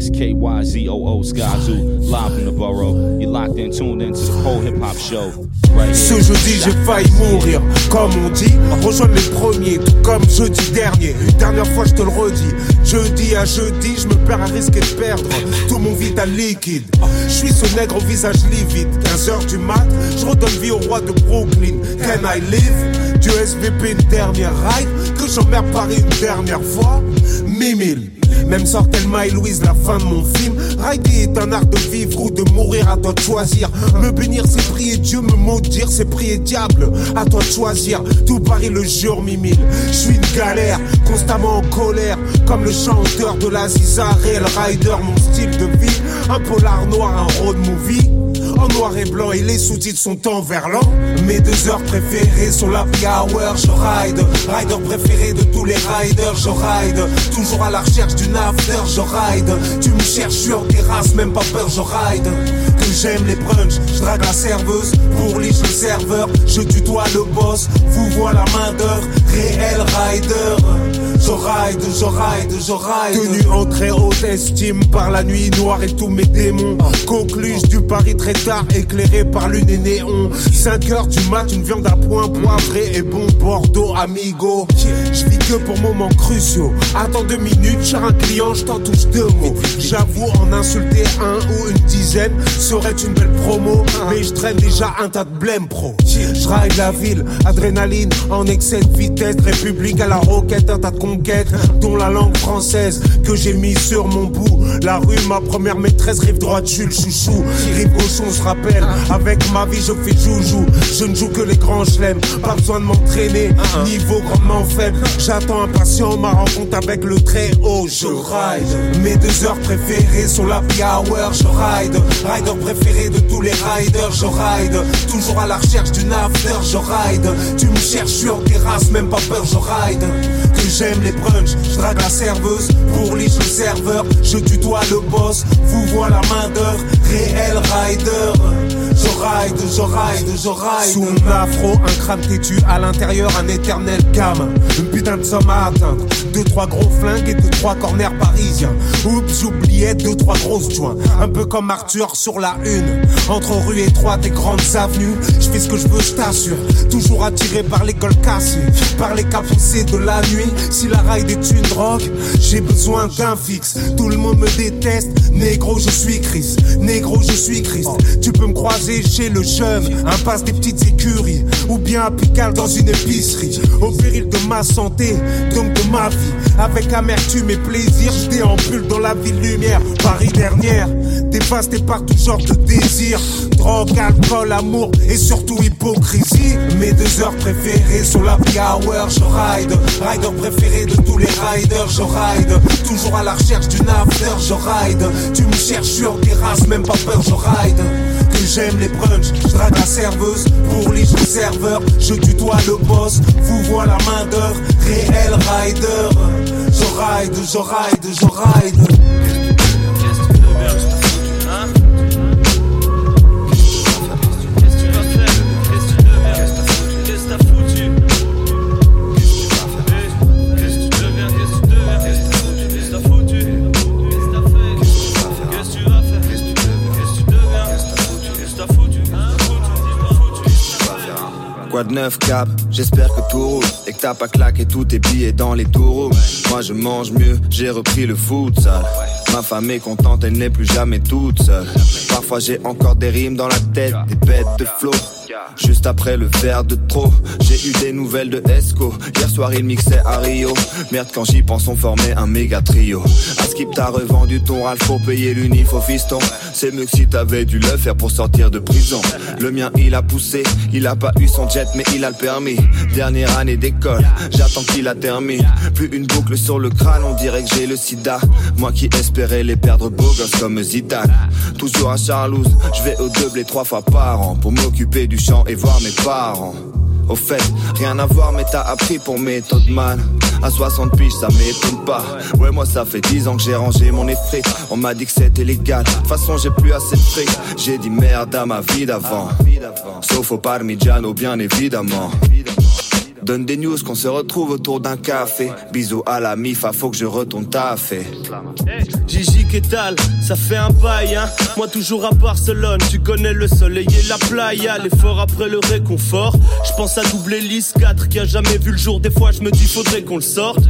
It's your man SKYZOO Skyzoo, live from the borough. You're locked in, tuned into the whole hip hop show. Ce jeudi j'ai failli mourir, comme on dit, rejoindre les premiers, tout comme jeudi dernier. Dernière fois je te le redis, jeudi à jeudi, je me perds à risquer de perdre tout mon vital liquide. Je suis ce nègre au visage livide, 15h du mat, je redonne vie au roi de Brooklyn. Can I live? Du SVP une dernière ride, que j'emmerde Paris une dernière fois. Mimile. Même sort Thelma et Louise, la fin de mon film. Rider est un art de vivre ou de mourir, à toi de choisir. Me bénir, c'est prier Dieu, me maudire, c'est prier diable. À toi de choisir, tout Paris le jour mimile. Je suis une galère, constamment en colère. Comme le chanteur de la Ziza, Rail Rider, mon style de vie. Un polar noir, un road movie. En noir et blanc et les sous-titres sont en verlan Mes deux heures préférées sont la hour, je ride. Rider préféré de tous les riders, je ride. Toujours à la recherche d'une after, je ride. Tu me cherches, je suis en terrasse, même pas peur, je ride. Que j'aime les brunchs, je drague la serveuse. Pour liche le serveur, je tutoie le boss. Vous vois la main d'œuvre, réel rider je ride, je ride, je ride Tenu en très haute estime par la nuit noire et tous mes démons. Coqueluche du Paris très tard éclairé par lune et néon. 5 heures du mat, une viande à point poivré et bon Bordeaux amigo. Je vis que pour moments cruciaux. Attends deux minutes, cher un client, je t'en touche deux mots. J'avoue en insulter un ou une dizaine serait une belle promo. Mais je traîne déjà un tas de blême pro. Je la ville, adrénaline en excès de vitesse. République à la roquette, un tas de combats dont la langue française que j'ai mis sur mon bout. La rue, ma première maîtresse, rive droite, Jules Chouchou. Rive gauche, on se rappelle, avec ma vie, je fais joujou. Je ne joue que les grands chelems, pas besoin de m'entraîner. Niveau grandement faible, j'attends impatient ma rencontre avec le très haut. Je ride, mes deux heures préférées sont la hour. Je ride, rider préféré de tous les riders. Je ride, toujours à la recherche d'une after. Je ride, tu me cherches sur terrasse, même pas peur. Je ride, j'aime les brunchs. Je drague la serveuse, pour liche le serveur. Je tutoie le boss, vous vois la main d'œuvre. Réel rider. Je ride, je ride, je ride. Sous mon afro, un crâne têtu à l'intérieur, un éternel gamin. Une putain de somme à atteindre. Deux, trois gros flingues et deux, trois corners parisiens. Oups, j'oubliais deux, trois grosses joints. Un peu comme Arthur sur la une. Entre rues étroites et grandes avenues, je fais ce que je veux, je t'assure. Toujours attiré par les gueules cassées, par les capucés de la nuit. Si la ride est une drogue, j'ai besoin d'un fixe. Tout le monde me déteste. Négro, je suis Chris. Négro, je suis Christ. Tu peux me croiser chez le jeune, impasse des petites écuries. Ou bien à Pigalle dans une épicerie. Au péril de ma santé, donc de ma vie. Avec amertume et plaisir, je déambule dans la ville lumière. Paris dernière, dévasté par tout genre de désir. Drogue, alcool, amour et surtout hypocrisie. Mes deux heures préférées sont la hour. Je ride, rider préféré de tous les riders. Je ride, toujours à la recherche d'une after. Je ride, tu me cherches sur terrasse, même pas peur. Je ride, que j'aime les brunchs. Je drague la serveuse, pour les le serveur. Je tutoie le boss, vous vois la main d'œuvre. Réel rider, je ride, je ride, je ride. Quoi de J'espère que tout roule et que t'as pas claqué tous tes billets dans les taureaux. Moi je mange mieux, j'ai repris le futsal. Ma femme est contente, elle n'est plus jamais toute seule. Parfois j'ai encore des rimes dans la tête, des bêtes de flow. Juste après le verre de trop, j'ai eu des nouvelles de Esco. Hier soir il mixait à Rio. Merde quand j'y pense on formait un méga trio. À Skip t'as revendu ton Ralph pour payer l'unif au fiston. C'est mieux que si t'avais dû le faire pour sortir de prison. Le mien il a poussé, il a pas eu son jet mais il a le permis. Dernière année d'école, j'attends qu'il a terminé. Plus une boucle sur le crâne, on dirait que j'ai le sida. Moi qui espérais les perdre beaux gosses comme Zidane. Toujours à Charlouse, je vais au double trois fois par an pour m'occuper du et voir mes parents. Au fait, rien à voir, mais t'as appris pour méthode man. À 60 piges, ça m'étonne pas. Ouais, moi, ça fait 10 ans que j'ai rangé mon effet. On m'a dit que c'était légal. De toute façon, j'ai plus assez de fric. J'ai dit merde à ma vie d'avant. Sauf au Parmigiano, bien évidemment. Donne des news qu'on se retrouve autour d'un café. Bisous à la MIFA, faut que je retourne taffer. Gigi Ketal, ça fait un bail, hein? Moi toujours à Barcelone, tu connais le soleil et la playa, l'effort après le réconfort. Je pense à doubler l'IS 4 qui a jamais vu le jour. Des fois, je me dis, faudrait qu'on le sorte.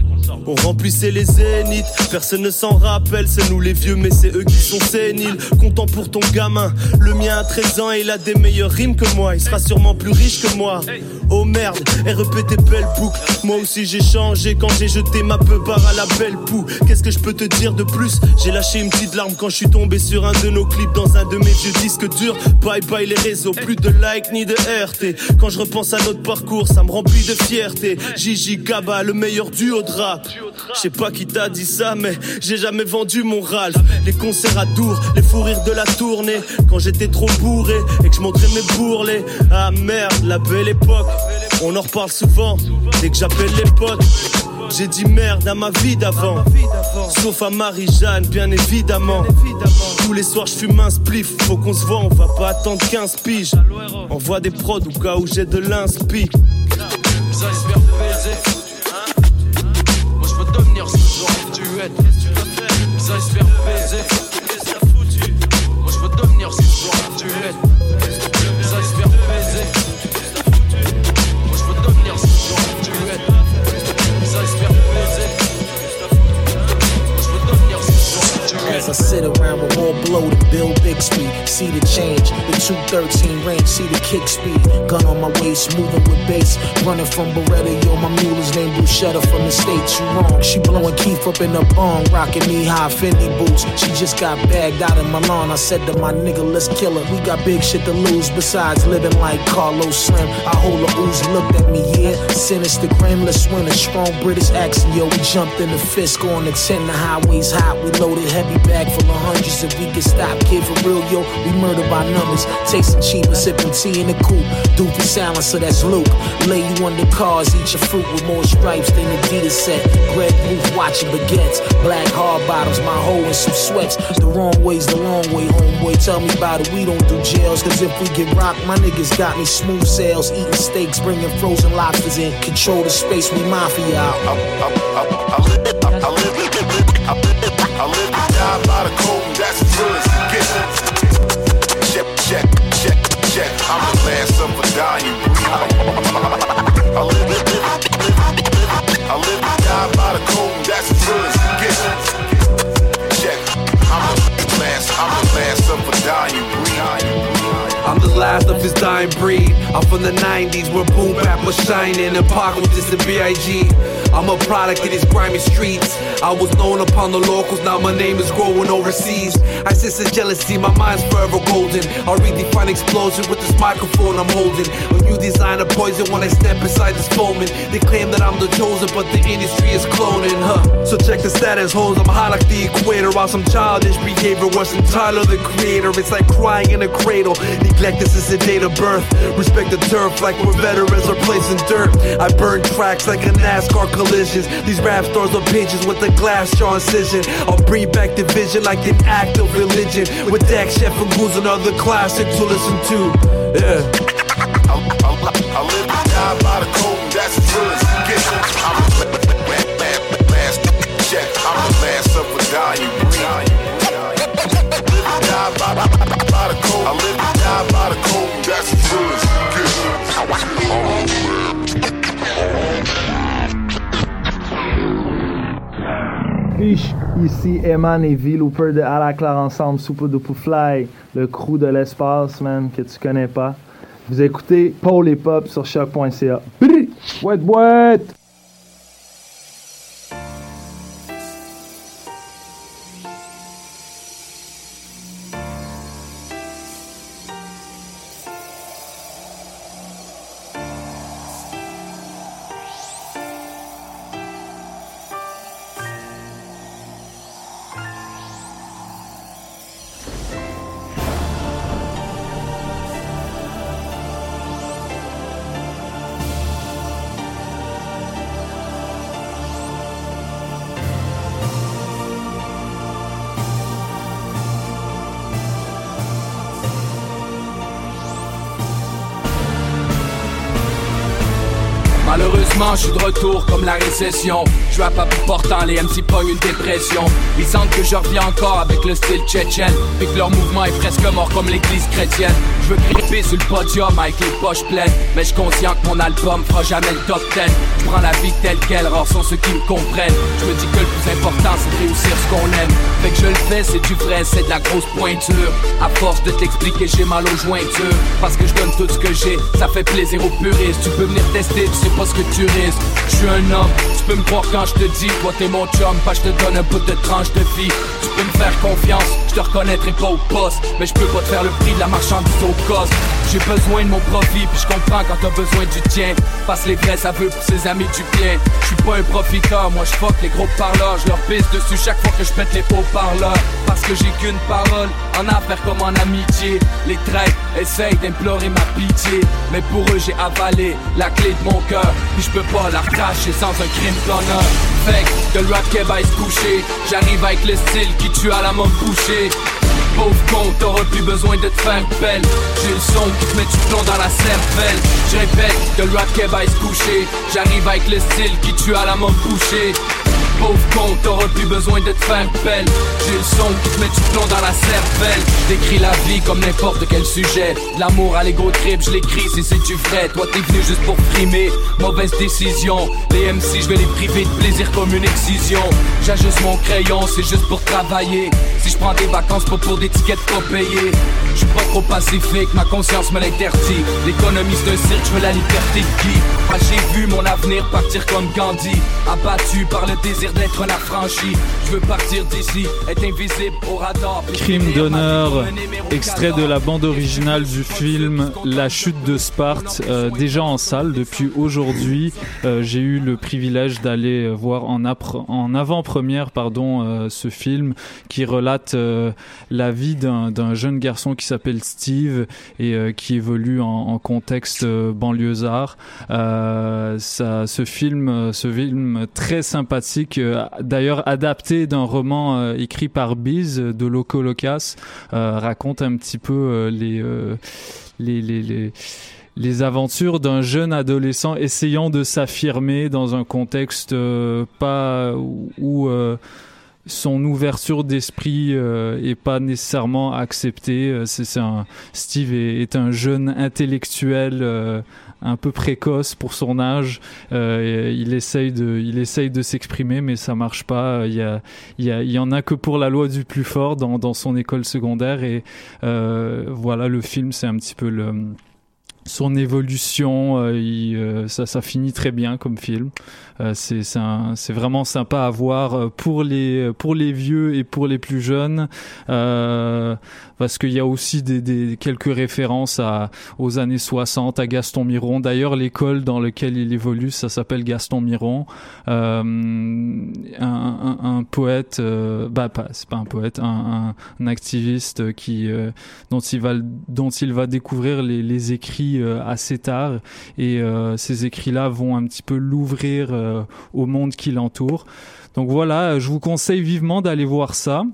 On remplissait les zéniths, personne ne s'en rappelle. C'est nous les vieux, mais c'est eux qui sont séniles. Content pour ton gamin, le mien a 13 ans et il a des meilleures rimes que moi. Il sera sûrement plus riche que moi. Oh merde, REP tes belles boucles. Moi aussi j'ai changé quand j'ai jeté ma barre à la belle poux. Qu'est-ce que je peux te dire de plus? J'ai lâché une petite larme quand je suis tombé sur un de nos clips dans un de mes vieux disques durs. Bye bye les réseaux, plus de like ni de RT. Quand je repense à notre parcours, ça me remplit de fierté. Gigi Kaba, le meilleur duo de rap. Je sais pas qui t'a dit ça, mais j'ai jamais vendu mon Ralph. Les concerts à Dour, les fous rires de la tournée. Quand j'étais trop bourré et que je montrais mes bourrelets. Ah merde, la belle époque. On en reparle souvent dès que j'appelle les potes. J'ai dit merde à ma vie d'avant. Sauf à Marie-Jeanne, bien évidemment. Tous les soirs, je fume un spliff. Faut qu'on se voit, on va pas attendre 15 piges. Envoie des prods au cas où j'ai de l'inspi. Moi je devenir ce genre de baiser. Blow than Bill Bixby. See the change, the 213 range, see the kick speed. Gun on my waist, moving with bass. Running from Beretta, yo, my mule is named Bruschetta from the States. You wrong. She blowing Keith up in the bong, rocking knee high Fendi boots. She just got bagged out in Milan. I said to my nigga, let's kill her. We got big shit to lose besides living like Carlos Slim. I hold a ooze, looked at me, yeah. Sinister grim, let's win a strong British accent, yo. We jumped in the fist, going to 10, the highways hot. We loaded heavy bag full of hundreds if we stop. Kid for real, yo. We murder by numbers. Tasting cheap and sipping tea in the coupe. Doofy silencer, that's Luke. Lay you under cars, eat your fruit with more stripes than Adidas set. Greg Booth watching baguettes. Black hard bottoms, my hoe and some sweats. The wrong way's the long way, homeboy. Tell me about it, we don't do jails. Cause if we get rocked, my niggas got me smooth sales. Eating steaks, bringing frozen lobsters in. Control the space, we mafia out. I live, I live, I live, I live, I live and die by the code, and that's as real as of his dying breed. I'm from the 90s where boom bap was shining and Pac was just a B.I.G. I'm a product of these grimy streets. I was known upon the locals, now my name is growing overseas. I sense the jealousy, my mind's forever golden. I redefine explosion with this microphone I'm holding. When you design a poison, when I step inside this foaming, they claim that I'm the chosen, but the industry is cloning, huh? So check the status, hoes. I'm high like the equator, while some childish behavior wasn't Tyler the creator. It's like crying in a cradle. Neglect this is the date of birth. Respect the turf like we're veterans are placing dirt. I burn tracks like a NASCAR collisions. These rap stars are pages with a glass jaw incision. I'll bring back the vision like an act of religion. With Dak Chef and Goose and other classics to listen to. Yeah. I, live and die by the code, that's real as it gets. I'm la- last check. I'm the last of a dying breed. Live and die by, by, by the code. I live and die by the code, that's real as Ici Eman et V Looper de À Ensemble, Soupe de Fly, le crew de l'espace, man, que tu connais pas. Vous écoutez Paul et Pop sur choc.ca. Boîte, boîte! Je suis de retour comme la récession. Je à bout portant, les MC pognent une dépression. Ils sentent que je reviens encore avec le style tchétchène. Puis que leur mouvement est presque mort comme l'église chrétienne. Je veux gripper sur le podium avec les poches pleines. Mais je conscient que mon album fera jamais le top 10. Je prends la vie telle qu'elle, rares sont ceux qui me comprennent. Je me dis que le plus important c'est de réussir ce qu'on aime. Fait que je le fais, c'est du vrai, c'est de la grosse pointure. À force de t'expliquer, j'ai mal aux jointures. Parce que je donne tout ce que j'ai, ça fait plaisir aux puristes. Tu peux venir tester, tu sais pas ce que tu risques. Je suis un homme, tu peux me croire quand je te dis, toi t'es mon chum, pas je te donne un peu de tranche de vie. Tu peux me faire confiance, je te reconnaîtrai pas au poste, mais je peux pas te faire le prix de la marchandise au J'ai besoin de mon profit, puis je comprends quand t'as besoin du tien. Passe les vrais, ça veut pour ses amis du bien. Je suis pas un profiteur, moi je fuck les gros parleurs, je leur pisse dessus chaque fois que je pète les hauts parleurs. Parce que j'ai qu'une parole, en affaires comme en amitié. Les traîtres essayent d'implorer ma pitié, mais pour eux j'ai avalé la clé de mon cœur. Puis je peux pas la recracher sans un crime d'honneur. Fait que le rap keb aille se coucher, j'arrive avec le style qui tue à la momme bouchée. Pauvre con, t'auras plus besoin de te faire belle J'ai le son qui te met du plomb dans la cervelle. Je répète que le rap aille se coucher J'arrive avec le style qui tue à la momme bouchée pauvre con, t'auras plus besoin de te faire belle. J'ai le son qui te met du plomb dans la cervelle. J'écris la vie comme n'importe quel sujet. L'amour à l'ego trip, je l'écris si c'est du vrai. Toi t'es venu juste pour frimer, mauvaise décision. Les MC, je vais les priver de plaisir comme une excision. J'ajuste mon crayon, c'est juste pour travailler. Si je prends des vacances, pas pour des tickets pas payés. Je suis pas trop pacifique, ma conscience me l'interdit. L'économie c'est un cirque, je veux la liberté de qui Ah, J'ai vu mon avenir partir comme Gandhi. Abattu par le désir d'être un affranchi. Je veux partir d'ici, être invisible au radar. puis Crime d'honneur, extrait de la bande originale du film La chute de Sparte, euh, déjà en salle depuis aujourd'hui. Euh, J'ai eu le privilège d'aller euh, voir en, avant-première pardon, euh, ce film qui relate la vie d'un jeune garçon qui s'appelle Steve et qui évolue en, en contexte banlieusard. Ça, ce film, ce film très sympathique, d'ailleurs adapté d'un roman euh, écrit par Biz de Loco Locas, euh, raconte un petit peu euh, les, les, les, les aventures d'un jeune adolescent essayant de s'affirmer dans un contexte pas où, son ouverture d'esprit euh, est pas nécessairement acceptée. C'est, un, Steve est, un jeune intellectuel un peu précoce pour son âge. Euh, il essaye de, il essaye de s'exprimer, mais ça marche pas. Il y a, il y a, il y en a que pour la loi du plus fort dans, dans son école secondaire. Et euh, voilà, le film, c'est un petit peu le son évolution, euh, il, euh, ça, ça finit très bien comme film. Euh, c'est c'est vraiment sympa à voir euh, pour les pour les vieux et pour les plus jeunes, euh, parce qu'il y a aussi des, quelques références à aux années 60 à Gaston Miron. D'ailleurs, l'école dans laquelle il évolue, ça s'appelle Gaston Miron, un, poète, bah c'est pas un poète, un, activiste qui dont il va dont il va découvrir les, écrits assez tard. Et ces écrits-là vont un petit peu l'ouvrir euh, au monde qui l'entoure. Donc voilà, je vous conseille vivement d'aller voir ça.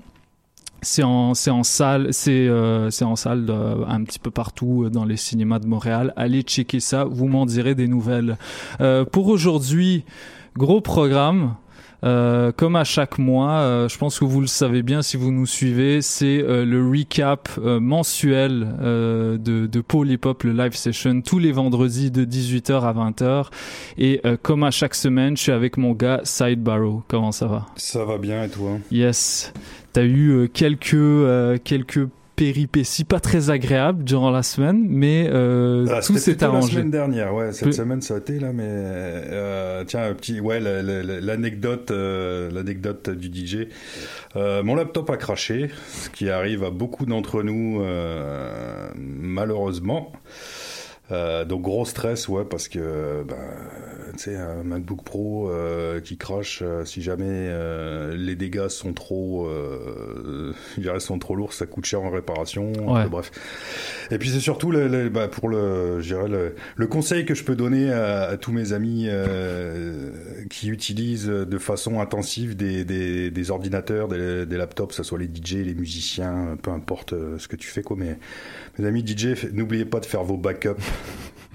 C'est en, en salle, c'est, euh, en euh, un petit peu partout dans les cinémas de Montréal. Allez checker ça, vous m'en direz des nouvelles. Pour aujourd'hui, gros programme. Euh, comme à chaque mois, euh, je pense que vous le savez bien si vous nous suivez, c'est euh, le recap euh, mensuel euh, de, de Paul Hip Hop, le live session, tous les vendredis de 18h à 20h. Et euh, comme à chaque semaine, je suis avec mon gars Side Barrow. Comment ça va? Ça va bien et toi? Yes. T'as eu euh, quelques euh, quelques péripéties pas très agréables durant la semaine, mais euh, Ah, tout s'est plutôt la arrangé. semaine dernière, ouais. Cette semaine, ça a été là, mais euh, tiens, un petit, ouais, la- la- la- l'anecdote, euh, l'anecdote du DJ. Mon laptop a craché, ce qui arrive à beaucoup d'entre nous, malheureusement. Donc gros stress, ouais, parce que ben, tu sais, un MacBook Pro euh, qui crache, euh, si jamais euh, les dégâts sont trop, euh, sont trop lourds, ça coûte cher en réparation. Ouais. euh, bref. Et puis c'est surtout le, le- bah, pour le, le, le conseil que je peux donner à, à tous mes amis euh, qui utilisent de façon intensive des, des, des ordinateurs, des, des laptops, que ce soit les DJ, les musiciens, peu importe euh, ce que tu fais, quoi. Mais mes amis DJ, n'oubliez pas de faire vos backups.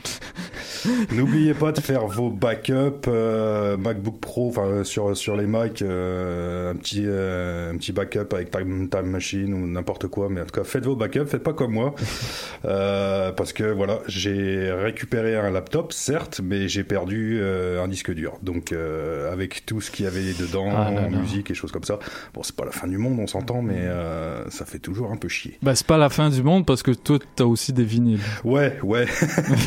N'oubliez pas de faire vos backups euh, MacBook Pro, enfin sur sur les Mac, euh, un petit euh, un petit backup avec Time, Time Machine ou n'importe quoi. Mais en tout cas, faites vos backups, faites pas comme moi, euh, parce que voilà, j'ai récupéré un laptop, certes, mais j'ai perdu euh, un disque dur. Donc euh, avec tout ce qu'il y avait dedans, Ah musique et choses comme ça. Bon, c'est pas la fin du monde, on s'entend, mais euh, ça fait toujours un peu chier. Bah c'est pas la fin du monde parce que toi t'as aussi des vinyles. Ouais, ouais.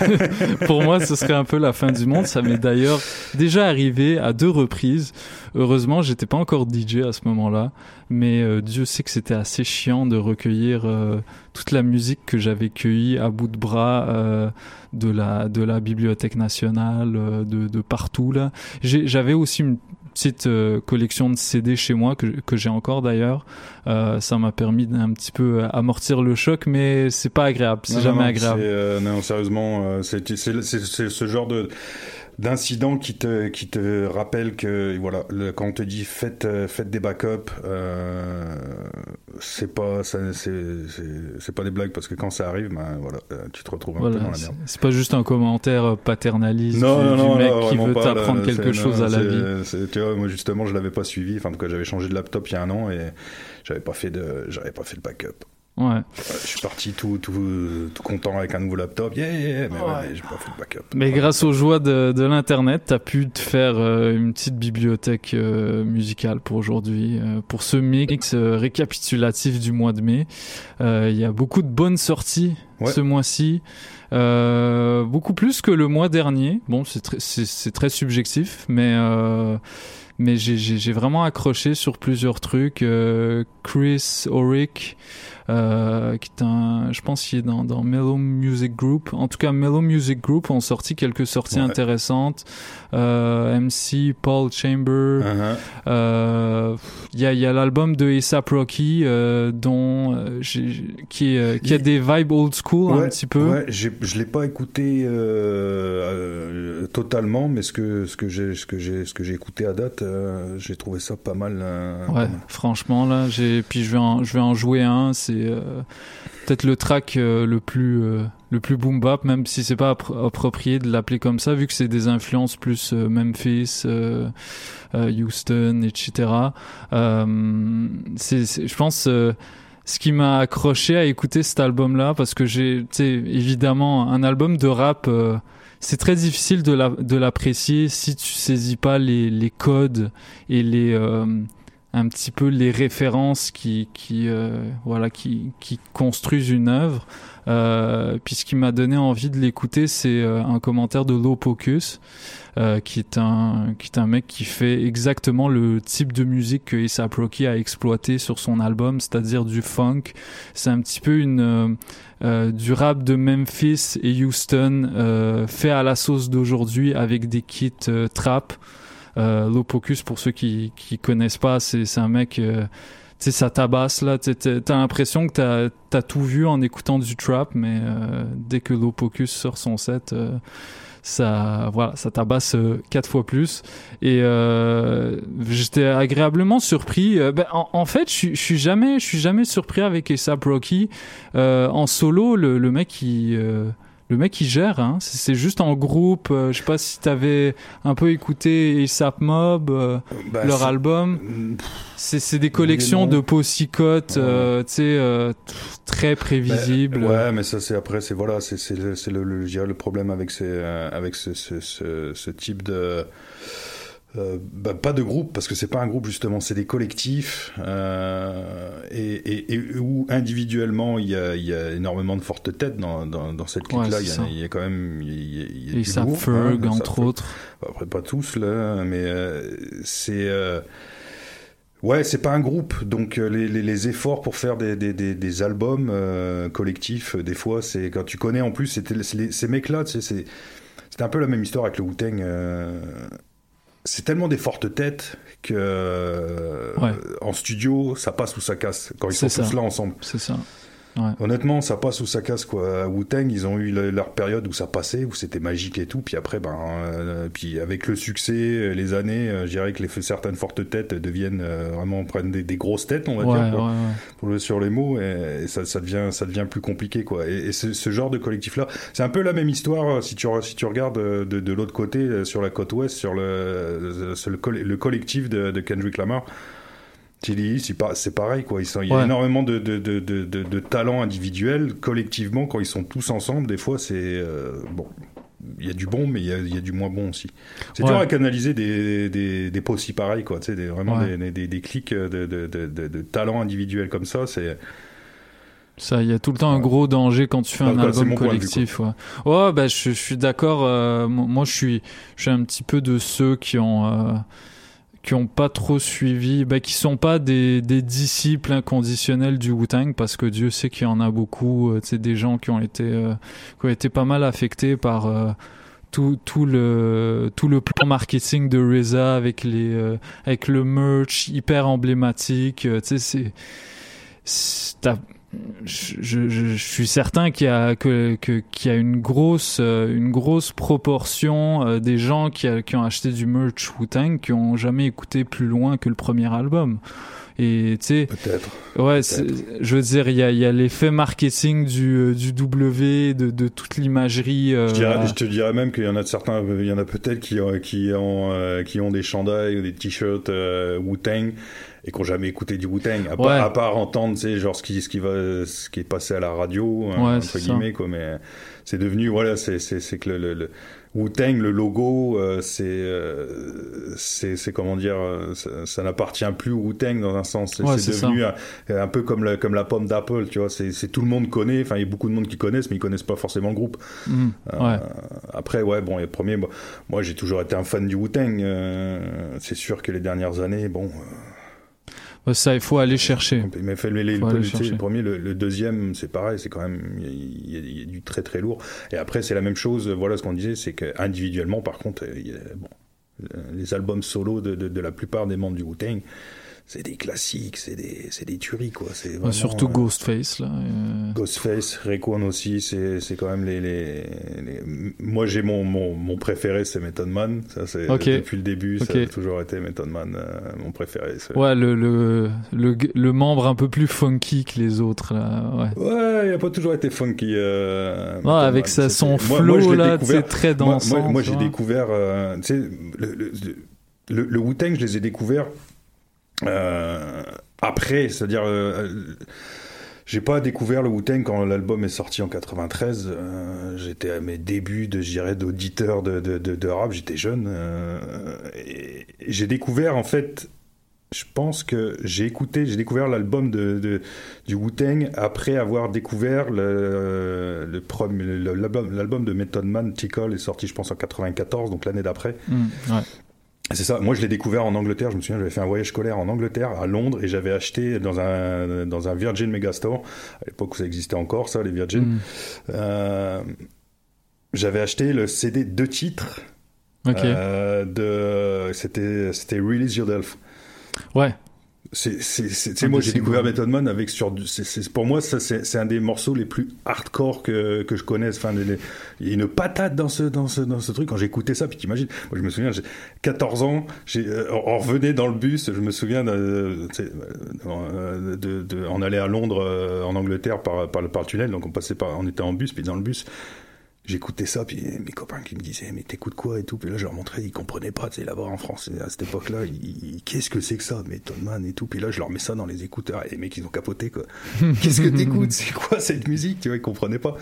Pour moi, ce serait un peu la fin du monde. Ça m'est d'ailleurs déjà arrivé à deux reprises. Heureusement, j'étais pas encore DJ à ce moment-là, mais euh, Dieu sait que c'était assez chiant de recueillir euh, toute la musique que j'avais cueillie à bout de bras euh, de la de la Bibliothèque nationale, de, de partout là. J'avais aussi une petite euh, collection de CD chez moi que, que j'ai encore d'ailleurs. Euh, ça m'a permis d'un petit peu amortir le choc, mais c'est pas agréable. C'est jamais non, agréable. euh, non, sérieusement, euh, c'est ce genre de d'incident qui te qui te rappelle que voilà le- quand on te dit faites euh, faites des backups euh, c'est pas, c'est pas des blagues parce que quand ça arrive, ben voilà, euh, tu te retrouves un Voilà, peu dans la c'est merde. c'est pas juste un commentaire paternaliste Non, du, non, du non, mec qui veut t'apprendre quelque chose à la vie. Tu vois, moi justement, je l'avais pas suivi. Enfin, en tout cas, j'avais changé de laptop il y a un an et j'avais pas fait de, j'avais pas fait le backup. Ouais. Je suis parti tout, tout, tout content avec un nouveau laptop. Yeah, yeah, yeah, mais ouais, j'ai pas fait le backup. Mais grâce aux joies de, de l'internet, t'as pu te faire euh, une petite bibliothèque euh, musicale pour aujourd'hui, euh, pour ce mix euh, récapitulatif du mois de mai. Euh, Il y a beaucoup de bonnes sorties Ouais. ce mois-ci, euh, beaucoup plus que le mois dernier. Bon, c'est très, c'est, c'est très subjectif, mais euh, mais j'ai, j'ai, j'ai vraiment accroché sur plusieurs trucs. Euh, Chris Oric, euh, qui est un, je pense qu'il est dans, dans Mellow Music Group. En tout cas, Mellow Music Group ont sorti quelques sorties Ouais. intéressantes. Euh, MC Paul Chamber. Uh-huh. Euh, Il y a, il y a l'album de A$AP Rocky, euh, dont euh, j'ai- qui, est, euh, qui a des vibes old school un Ouais, petit peu. Ouais, j'ai- je l'ai pas écouté euh, euh, totalement, mais ce que ce que j'ai ce que j'ai ce que j'ai écouté à date, euh, j'ai trouvé ça pas mal. euh, pas Ouais, mal. franchement là, j'ai puis je vais en, je vais en jouer un. C'est euh, peut-être le track euh, le plus euh, le plus boom bap, même si c'est pas appro- approprié de l'appeler comme ça, vu que c'est des influences plus Memphis, Houston, etc. C'est, c'est- je pense. ce qui m'a accroché à écouter cet album-là, parce que j'ai, évidemment, un album de rap, c'est très difficile de, la, l'apprécier si tu saisis pas les, les codes et les, un petit peu les références qui, qui, euh, voilà, qui, qui construisent une œuvre. Euh, puis ce qui m'a donné envie de l'écouter, c'est euh, un commentaire de Low Pocus, euh, qui est un qui est un mec qui fait exactement le type de musique que A$AP Rocky a exploité sur son album, c'est-à-dire du funk. C'est un petit peu une euh, euh, du rap de Memphis et Houston euh, fait à la sauce d'aujourd'hui avec des kits trap. Euh, Lopocus, pour ceux qui qui connaissent pas, c'est un mec, euh, tu sais, ça tabasse là. T'as l'impression que t'as as tout vu en écoutant du trap, mais euh, dès que Lopocus sort son set, ça voilà, ça tabasse euh, quatre fois plus. Et j'étais agréablement surpris. Ben, en, fait, je suis- jamais, je suis jamais surpris avec A$AP Rocky en solo. Le, mec qui le mec il gère, hein. c'est juste en groupe. euh, je sais pas si t'avais un peu écouté ASAP Mob, euh, Bah, leur album. C'est c'est des collections de post-cotes, euh, tu sais, euh, très prévisibles. Ben, ouais, mais ça c'est après c'est voilà c'est c'est le, le, le, problème avec ces euh, avec ce, ce, ce, ce type de euh, bah, pas de groupe parce que c'est pas un groupe justement c'est des collectifs euh, et, et, et où individuellement il y a, il y a énormément de fortes têtes dans, dans, dans cette clique là Ouais, il, y c'est a, ça. il y a quand même il y a, il y a du lourd, Ferg, hein, entre autres. après pas tous là mais euh, c'est euh, Ouais, c'est pas un groupe, donc euh, les, les, les efforts pour faire des, des, des, des albums euh, collectifs, des fois, c'est quand tu connais en plus c'était c'est les- ces mecs-là, tu sais, c'est c'était un peu la même histoire avec le Wu-Tang. C'est tellement des fortes têtes que euh, Ouais. en studio, ça passe ou ça casse quand ils sont tous là ensemble. C'est ça. Ouais. Honnêtement, ça passe ou ça casse quoi. À Wu-Tang, ils ont eu le- leur période où ça passait, où c'était magique et tout. Puis après, ben, euh, puis avec le succès, euh, les années, euh, je dirais que les certaines fortes têtes deviennent euh, vraiment prennent des, des grosses têtes, on va Ouais, dire, quoi, ouais, ouais. pour le- sur les mots, et, et ça, ça devient ça devient plus compliqué quoi. Et, et ce, ce genre de collectif là, c'est un peu la même histoire si tu si tu regardes de, de l'autre côté sur la côte ouest, sur le le, le collectif de, de Kendrick Lamar. C'est pareil quoi. Ils sont, il y a Ouais. énormément de, de, de, de, talents individuels collectivement quand ils sont tous ensemble. Des fois, c'est euh, bon. Il y a du bon, mais il y a, il y a du moins bon aussi. C'est Ouais. dur à canaliser des, des, des posts si pareils, quoi. Tu sais, des, vraiment Ouais. des, des, des clics de, de, talents individuels comme ça. C'est Ça, il y a tout le temps un gros danger quand tu fais En un c'est album collectif. ouais, bah, je, je suis d'accord. euh, mo- moi, je suis, je suis un petit peu de ceux qui ont, euh, qui ont pas trop suivi, bah, qui sont pas des, des disciples inconditionnels du Wu-Tang, parce que Dieu sait qu'il y en a beaucoup. euh, sais, des gens qui ont été, euh, qui ont été pas mal affectés par. euh, tout, tout le tout le plan marketing de RZA avec les avec le merch hyper emblématique tu sais c'est c'est- je, je, je suis certain qu'il y a que, que qu'il y a une grosse euh, une grosse proportion euh, des gens qui, a- qui ont acheté du merch Wu-Tang qui ont jamais écouté plus loin que le premier album. Et tu sais, peut-être. Ouais, je veux dire, il y a, il y a l'effet marketing du, euh, du W, de, de toute l'imagerie. euh, Je, dirais- je te dirais même qu'il y en a de certains, il y en a peut-être qui, ont- qui, ont, qui ont des chandails ou des t-shirts euh, Wu-Tang et qui n'ont jamais écouté du Wu-Tang, à, part- Ouais. à part entendre, tu sais, genre ce qui, ce, qui va, ce qui est passé à la radio, hein, Ouais, entre c'est ça. guillemets, quoi, mais c'est devenu, voilà, c'est, c'est, c'est que le, le, le Wu-Tang, le logo, euh, c'est, euh, c'est, c'est comment dire, euh, ça, ça n'appartient plus au Wu-Tang dans un sens. C'est, Ouais, c'est c'est devenu un, un peu comme la, comme la pomme d'Apple, tu vois. C'est, c'est tout le monde connaît, enfin, il y a beaucoup de monde qui connaissent, mais ils connaissent pas forcément le groupe. Mhm, Euh, ouais. Après, ouais, bon, les premiers, moi, moi, j'ai toujours été un fan du Wu-Tang. euh, c'est sûr que les dernières années, bon. Ouais, ça, il faut aller chercher. Mais les- Faut le, aller chercher. le premier, le, le deuxième, c'est pareil, c'est quand même, il y, a- il y du très très lourd. Et après, c'est la même chose, voilà ce qu'on disait, c'est que individuellement, par contre, il y a- bon, le- les albums solo de, de, de la plupart des membres du Wu-Tang, c'est des classiques, c'est des, c'est des tueries, quoi. C'est vraiment, surtout euh, Ghostface, là. euh, Ghostface, Rayquan aussi, c'est c'est quand même les, les, les- Moi, j'ai mon, mon, mon préféré, c'est Method Man. Ça, c'est depuis le début, ça Ok. a toujours été Method Man, euh, mon préféré. Ouais, le, le, le, le membre un peu plus funky que les autres, là. Ouais. Ouais, il a pas toujours été funky. Ouais, Method avec Man. sa- son flow, là, c'est très dansant, Moi, j'ai découvert, tu sais, le, le, le, le Wu-Tang, je les ai découverts après, c'est-à-dire. euh, j'ai pas découvert le Wu-Tang quand l'album est sorti en 93. euh, j'étais à mes débuts de, je dirais, d'auditeur de, de, de, rap. J'étais jeune. euh, j'ai découvert, en fait, je pense que j'ai écouté, j'ai découvert l'album de, du Wu-Tang après avoir découvert le, le premier, l'album, de Method Man, Tickle, est sorti, je pense, en 94, donc l'année d'après. Mm, ouais. C'est ça. Moi, je l'ai découvert en Angleterre. Je me souviens, j'avais fait un voyage scolaire en Angleterre, à Londres, et j'avais acheté dans un dans un Virgin Megastore à l'époque où ça existait encore, ça, les Virgin. Mm. Euh, j'avais acheté le CD deux titres. Ok. euh, de c'était c'était Release Yourself. Ouais. C'est, Un moi j'ai découvert. Method Man avec sur c'est, pour moi ça c'est, un des morceaux les plus hardcore que, que je connaisse. Enfin, il y a une patate dans ce dans ce dans ce truc. Quand j'écoutais ça, puis t'imagines, moi je me souviens, j'ai 14 ans, j'ai, euh, on revenait dans le bus, je me souviens, de, tu sais, euh, de, de- on allait à Londres, euh, en Angleterre par, par le par le tunnel, donc on passait par, on était en bus, puis dans le bus. J'écoutais ça, puis mes copains qui me disaient, mais t'écoutes quoi et tout? Puis là, je leur montrais, ils comprenaient pas, tu sais, là-bas en France, à cette époque-là, qu'est-ce que c'est que ça, Man et tout. Puis là, je leur mets ça dans les écouteurs, et les mecs, ils ont capoté, quoi. qu'est-ce que t'écoutes? C'est quoi cette musique? Tu vois, ils comprenaient pas.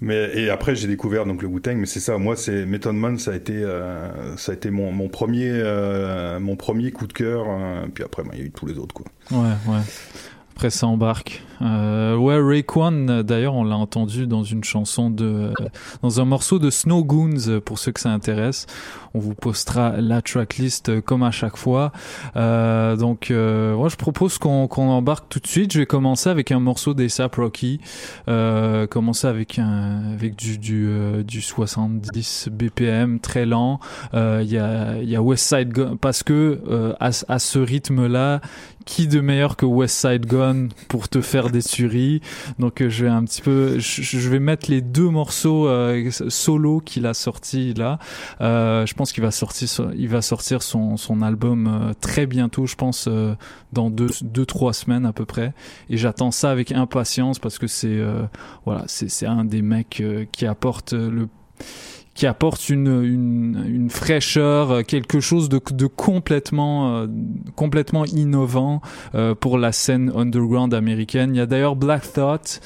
Mais, et après, j'ai découvert donc le Wu-Tang, mais c'est ça, moi, c'est Method Man, ça a été, euh, ça a été mon, mon premier, euh, mon premier coup de cœur. euh, puis après, ben, il y a eu tous les autres, quoi. Ouais, ouais. Après, ça embarque. Euh, ouais, Rayquan, d'ailleurs, on l'a entendu dans une chanson de, dans un morceau de Snow Goons, pour ceux que ça intéresse. On vous postera la tracklist euh, comme à chaque fois. Euh, donc, euh, ouais, je propose qu'on embarque tout de suite. Je vais commencer avec un morceau d'ASAP Rocky. Euh, commencer avec un, avec du, du, euh, du 70 BPM, très lent. Il y a, il y a West Side Gun, parce que à, à ce rythme-là, qui de meilleur que West Side Gun pour te faire des tueries? Donc je vais un petit peu je, vais mettre les deux morceaux solo qu'il a sortis là je pense qu'il va sortir il va sortir son, son album euh, très bientôt je pense euh, dans deux, deux trois semaines à peu près et j'attends ça avec impatience parce que c'est euh, voilà c'est un des mecs qui apporte le qui apporte une, une, fraîcheur, quelque chose de, de complètement, complètement innovant pour la scène underground américaine. Il y a d'ailleurs Black Thought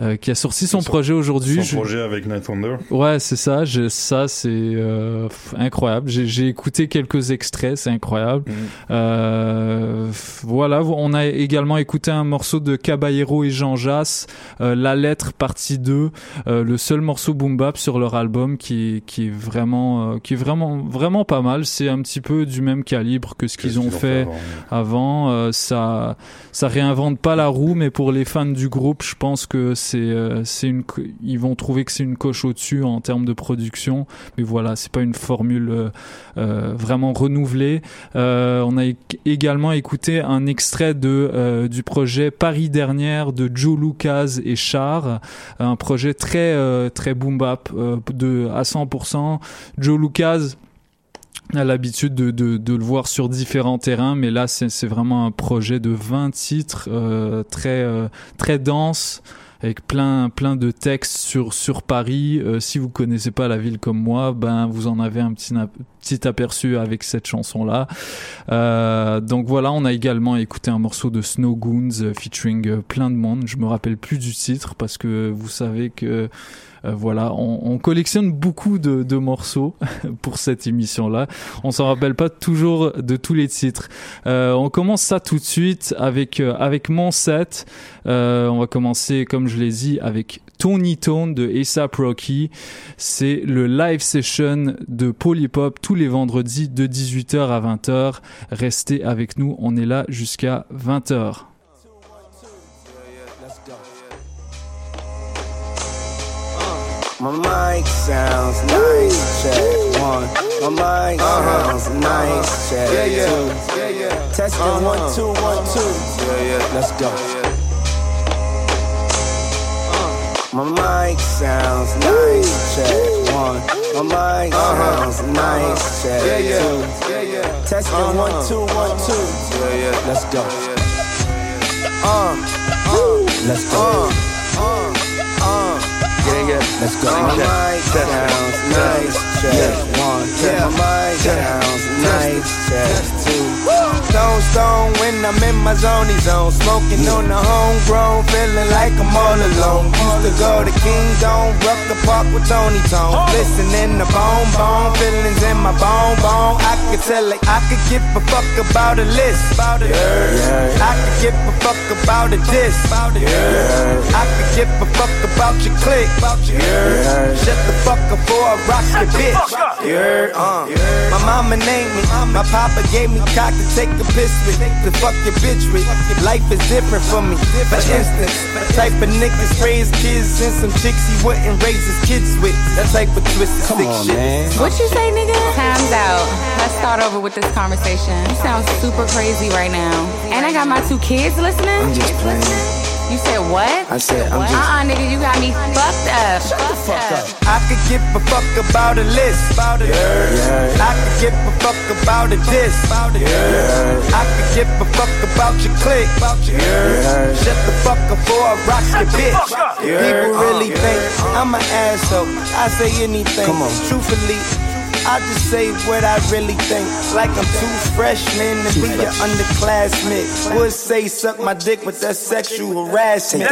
euh, qui a sorti son, projet aujourd'hui. Son Je- projet avec Night Thunder. Ouais, c'est ça. Je, ça, c'est euh, incroyable. J'ai écouté quelques extraits, c'est incroyable. Euh, f- voilà, on a également écouté un morceau de Caballero et Jean Jass, euh, La Lettre partie 2, euh, le seul morceau boom bap sur leur album qui, qui est vraiment, euh, qui est vraiment, vraiment pas mal. C'est un petit peu du même calibre que ce qu'ils ont, fait avant. Euh, ça, ça réinvente pas la roue, mais pour les fans du groupe, je pense que c'est, euh, c'est une, ils vont trouver que c'est une coche au-dessus en termes de production. Mais voilà, c'est pas une formule euh, euh, vraiment renouvelée. On a également écouté un extrait de du projet Paris dernière de Joe Lucas et Char, un projet très très boom bap de à 100%. Joe Lucas a l'habitude de, le voir sur différents terrains, mais là c'est vraiment un projet de 20 titres très très dense avec plein plein de textes sur sur Paris. Euh, si vous connaissez pas la ville comme moi, ben vous en avez un petit aperçu avec cette chanson là. Euh, donc voilà, on a également écouté un morceau de Snow Goons featuring plein de monde. Je me rappelle plus du titre parce que vous savez que euh, voilà, on, collectionne beaucoup de, morceaux pour cette émission-là. On s'en rappelle pas toujours de tous les titres. Euh, on commence ça tout de suite avec euh, avec mon set. on va commencer, comme je l'ai dit, avec Tony Tone de ASAP Rocky. C'est le live session de Polypop tous les vendredis de 18h à 20h. Restez avec nous, on est là jusqu'à 20h. My mic sounds nice, check one. My mic uh-huh. sounds nice, check yeah, yeah. two. Yeah, yeah. Testing uh-huh. one, two, one, two. Yeah, yeah. Let's go. Uh. My mic sounds nice, check one. My mic uh-huh. sounds nice, check yeah, yeah. two. Yeah, yeah. Testing uh-huh. one, two, one, two. Yeah, yeah. Let's go. Uh, uh, let's go. Uh, uh, uh. Yeah, yeah. Let's go. My mic sounds nice. Check one. check, Yeah. My mic sounds nice. Check two. Stone stone when I'm in my zony zone. Smoking on the homegrown, feeling like I'm all alone. Used to go to King Dome, rock the park with Tony Tone. Oh! Listening to bone bone, feelings in my bone bone. I could tell it, I could give a fuck about a list. About a yeah. I could give a fuck about a diss. Yeah. I could give a fuck about your click about you. Yeah. Shut the fuck up before I rock your bitch. Yeah. Uh. My mama named me, my papa gave me cock to take a piss with. To fuck your bitch with. Life is different for me. For instance, type of niggas raise kids and some chicks he wouldn't raise his kids with. That type of twisted Come stick on, shit. Man. What you say, nigga? Time's out. Let's start over with this conversation. You sound super crazy right now. And I got my two kids listening. I'm just playing. You said what? I said I'm just. Uh uh, nigga, you got me fucked up. Shut the fuck up. I could give a fuck about a list. About a yeah, yeah. I could give a fuck about a diss. About a yeah. I could give a fuck about your click. About your yeah. Shut the fuck up before I rock your bitch. Yeah. People really think I'm an asshole. I say anything. Come on. Truthfully. I just say what I really think. Like I'm two freshmen and be your underclassmen. Would say suck my dick with that sexual harassment.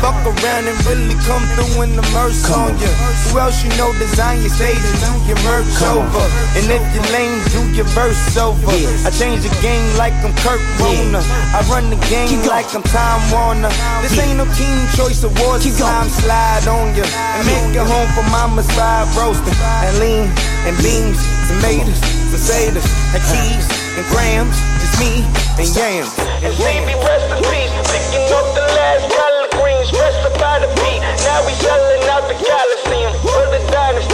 Fuck around and really come through in the merch on you. Who else you know design your stage and do your merch over? And if you're lame, do your verse over. I change the game like I'm Kurt Warner. I run the game like I'm Time Warner. This ain't no Teen Choice Awards. Time slide on you and make it home for mama's side roasting and lean and beans, tomatoes, potatoes, and cheese and grams. Just me and yams. And baby, rest in peace. Picking up the last collard greens, up by the beat. Now we selling out the Coliseum for the dynasty.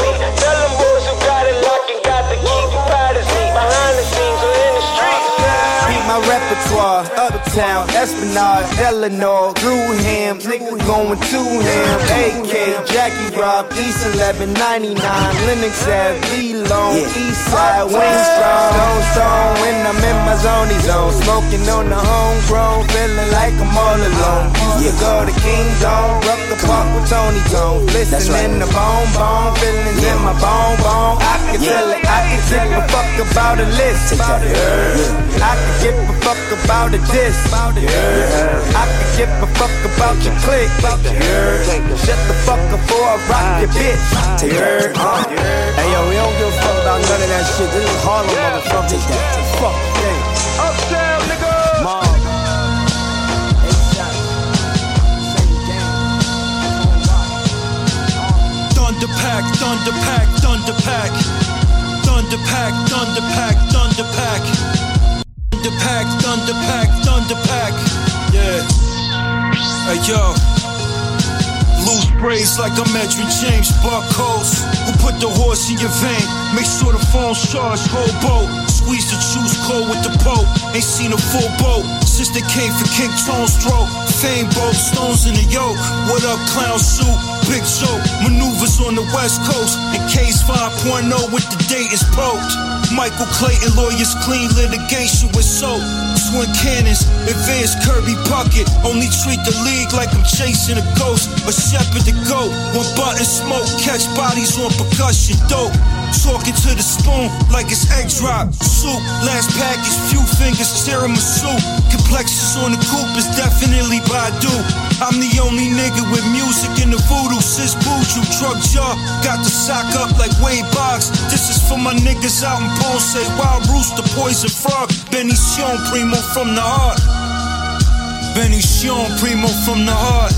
Uptown, Esplanade, Eleanor, Ham, nigga going to him. AK, Jackie Rob, East 1199, Lenox Ave, Long, yeah. East Side, Wingstrong, Stone Stone, when I'm in my zony zone, smoking on the homegrown, feeling like I'm all alone. Used to go to King Dome, rock the park with Tony Tone, listening right. to Bone Bone, feelings yeah. in my bone bone. I can yeah. tell it, I can give a fuck about a list. About it. I can give a fuck about a diss. Yeah. I can give a fuck about your click. Shut the fuck up before I rock your bitch. Hey yo, we don't give a fuck about none of that shit. This is Harlem, motherfucker. Fuck thing. Uptown, nigga. Mom. Thunder pack, thunder pack, thunder pack. Thunder pack, thunder pack, thunder pack. Thunder pack, thunder pack, Hey yo. Loose braids like I'm Edwin James Buckholz. Who put the horse in your vein? Make sure the phone's charged, whole boat squeeze the juice cold with the boat. Ain't seen a full boat since they came for King Tone's throat. Fame both stones in the yoke. What up, clown suit? Big joke. Maneuvers on the west coast. And case 5.0 with the date is poked. Michael Clayton lawyers clean litigation with soap. Twin cannons, advanced Kirby bucket. Only treat the league like I'm chasing a ghost. A shepherd to go. One button smoke, catch bodies on percussion. Dope. Talking to the spoon like it's egg drop. Soup, last package, few fingers, tiramisu. Complexions on the coupe is definitely Badu. I'm the only nigga with music in the voodoo. Sis Buju, truck jaw. Got the sock up like Wade Box. This is for my niggas out in Ponce. Wild Rooster, Poison Frog. Benny Sion, Primo from the heart. Benny Sion, Primo from the heart.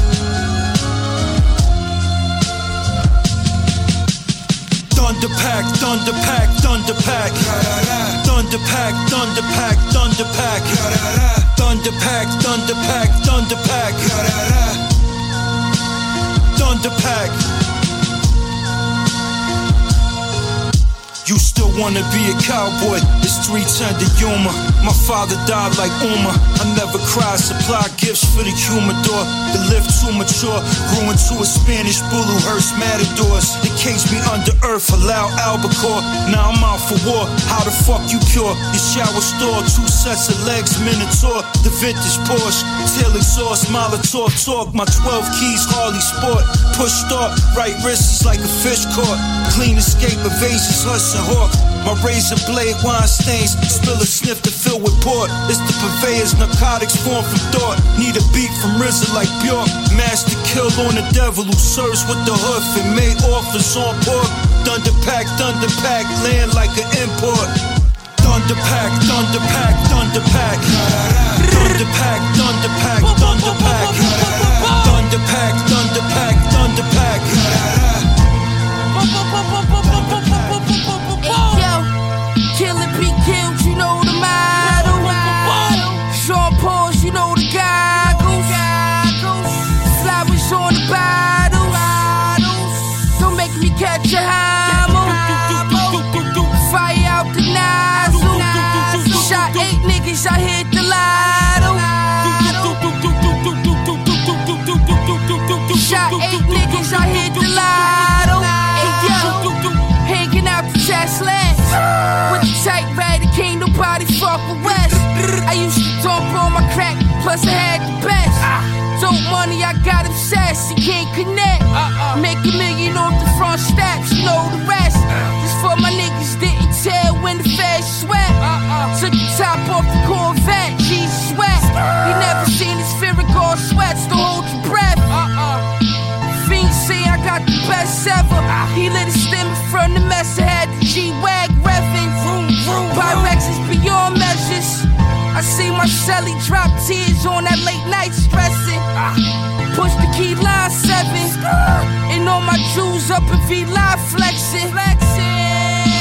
Thunder pack, thunder pack, thunder pack. Thunder pack, thunder pack, thunder pack. Thunder pack, thunder pack, thunder pack. Thunder pack. You still wanna be a cowboy? It's 310 to Yuma. My father died like Uma. I never cried. Supply gifts for the humidor. The lift too mature. Grew into a Spanish hurts matadors. They caged me under earth, allow albacore. Now I'm out for war. How the fuck you cure? Your shower store, two sets of legs, Minotaur. The vintage Porsche, tail exhaust, Molotov talk. My 12 keys, Harley Sport. Push start, right wrist is like a fish caught. Clean escape evasions, hustle My razor blade wine stains, spill a sniff to fill with port. It's the purveyors, narcotics formed from thought. Need a beat from RZA like Bjork. Master kill on the devil who serves with the hoof and made offers on pork. Thunder pack, thunder pack, land like an import. Thunder pack, thunder pack, thunder pack. Thunder pack, thunder pack, thunder pack. Thunder pack, thunder pack, thunder pack. Plus I had the best. Dope money, I got obsessed, you can't connect. Make a million off the front steps, you know the rest. This for my niggas didn't tell when the feds sweat. Took the top off the Corvette, G sweat. You never seen his spherical sweats to hold your breath. Fiend say I got the best ever. He lit a stem from the mess, I had the G-Wag revving. Pyrex is beyond measures. I see my celly drop tears on that late night stressing. Push the key line seven. And all my jewels up in V live flexing.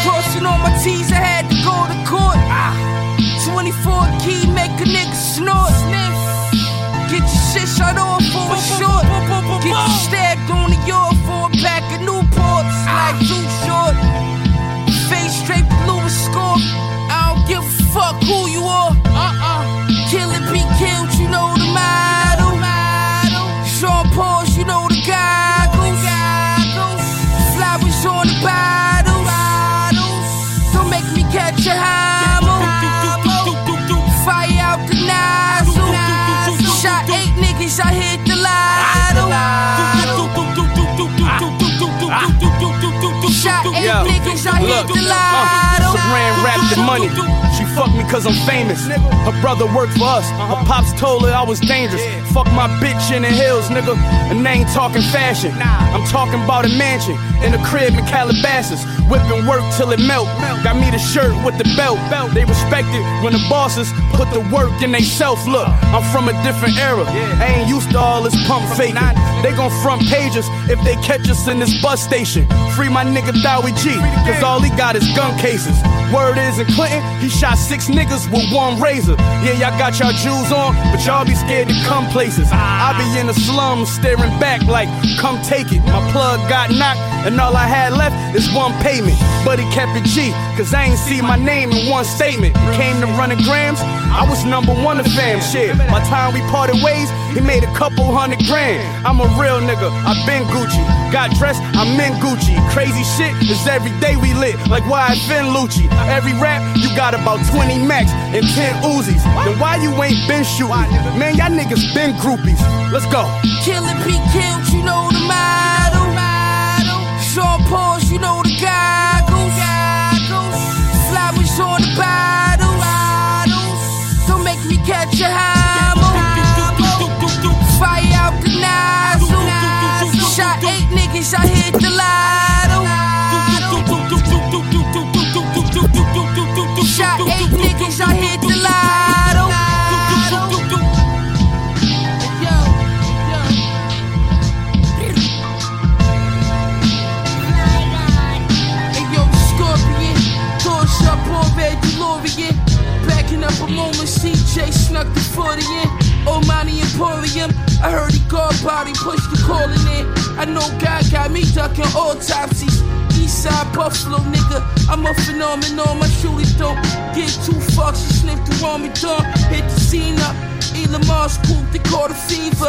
Crossing all my T's, I had to go to court. 24 key, make a nigga snort. Get your shit shut off for a short. Get you stabbed on the yard for a pack of Newports. Like too short. Face straight blue score. Fuck who you are. Uh-uh. Kill it, be killed, you know the motto. Sean Paul's, you know the goggles. Flowers on the bottles. Don't make me catch a hammer. Fire out the nozzle. Shot eight niggas, I hit the lotto. Shot Yo, niggas, I look, the uh. Saran wrapped the money. She fucked me cause I'm famous. Her brother worked for us. Her pops told her I was dangerous. Fuck my bitch in the hills, nigga. And they ain't talking fashion. I'm talking about a mansion in a crib in Calabasas. Whipping work till it melt. Got me the shirt with the belt. They respect it when the bosses put the work in they self. Look, I'm from a different era. I ain't used to all this pump faking. They gon' front pages if they catch us in this bus station. Free my nigga Dowie G, cause all he got is gun cases. Word is in Clinton, he shot six niggas with one razor. Yeah, y'all got y'all jewels on, but y'all be scared to come places. I be in the slums staring back like, come take it. My plug got knocked, and all I had left is one payment. But he kept it G, cause I ain't see my name in one statement. Came to running grams, I was number one of fam. Shit, by time we parted ways, he made a couple hundred grand. I'm a real nigga, i been Gucci. Got dressed, I'm in Gucci. Crazy shit is every day we lit, like why I been Lucci. Every rap, you got about 20 max and 10 Uzis. Then why you ain't been shooting? Man, y'all niggas been groupies. Let's go. Killing be killed, you know the model. Sean Pauls, you know the goggles. Flowers on the bottles. Don't make me catch a hammer. Fire out the nozzle. Shot eight niggas, I hit Backing up a moment, CJ snuck the 40 in. Omani Emporium, I heard he got body, pushed the calling in. I know God got me ducking autopsies. Eastside Buffalo nigga, I'm a phenomenon. My shooters don't get too fucked. She sniffed the army dog, hit the scene up. Elon Musk poop, they caught a fever.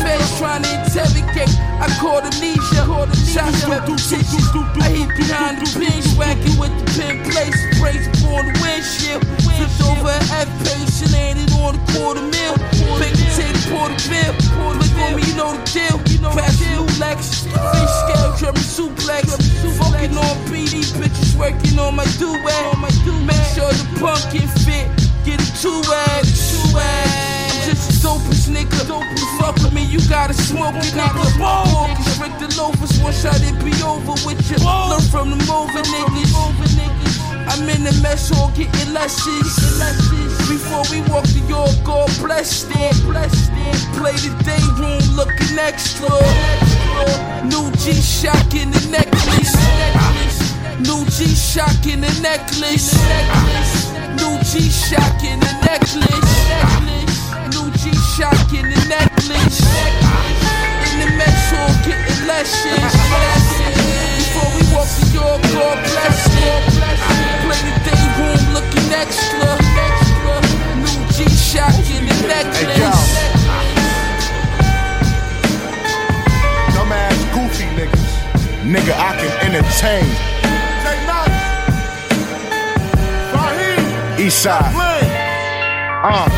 Feds trying to interrogate, I caught amnesia. Shots repetitious. I hit behind the bench, whacking with the pin place. Brace on the windshield. Flipped over an F and landed on a quarter mil. Tape, pour the bill. Look on me, you know the deal. Crash new Lex. Fish scale, German suplex. Fucking on PD, bitches working on my duet. Make sure the pumpkin fit. Get it two X. I'm just a dopest nigga. You fuck with me, you gotta smoke it, nigga. Focus, Rick the loafers, one shot it be over with you. Learn from the moving niggas. I'm in the mess hall getting lessons. Before we walk to your God bless it. Play the day room looking extra. New G shock in the necklace. New G shock in the necklace. New G shock in the necklace. New G shock in the necklace. In the hall getting lessons. Before we walk to your God bless it. Play the day room looking extra. New G shock in the necklace. Nigga, I can entertain. Eastside. Uh.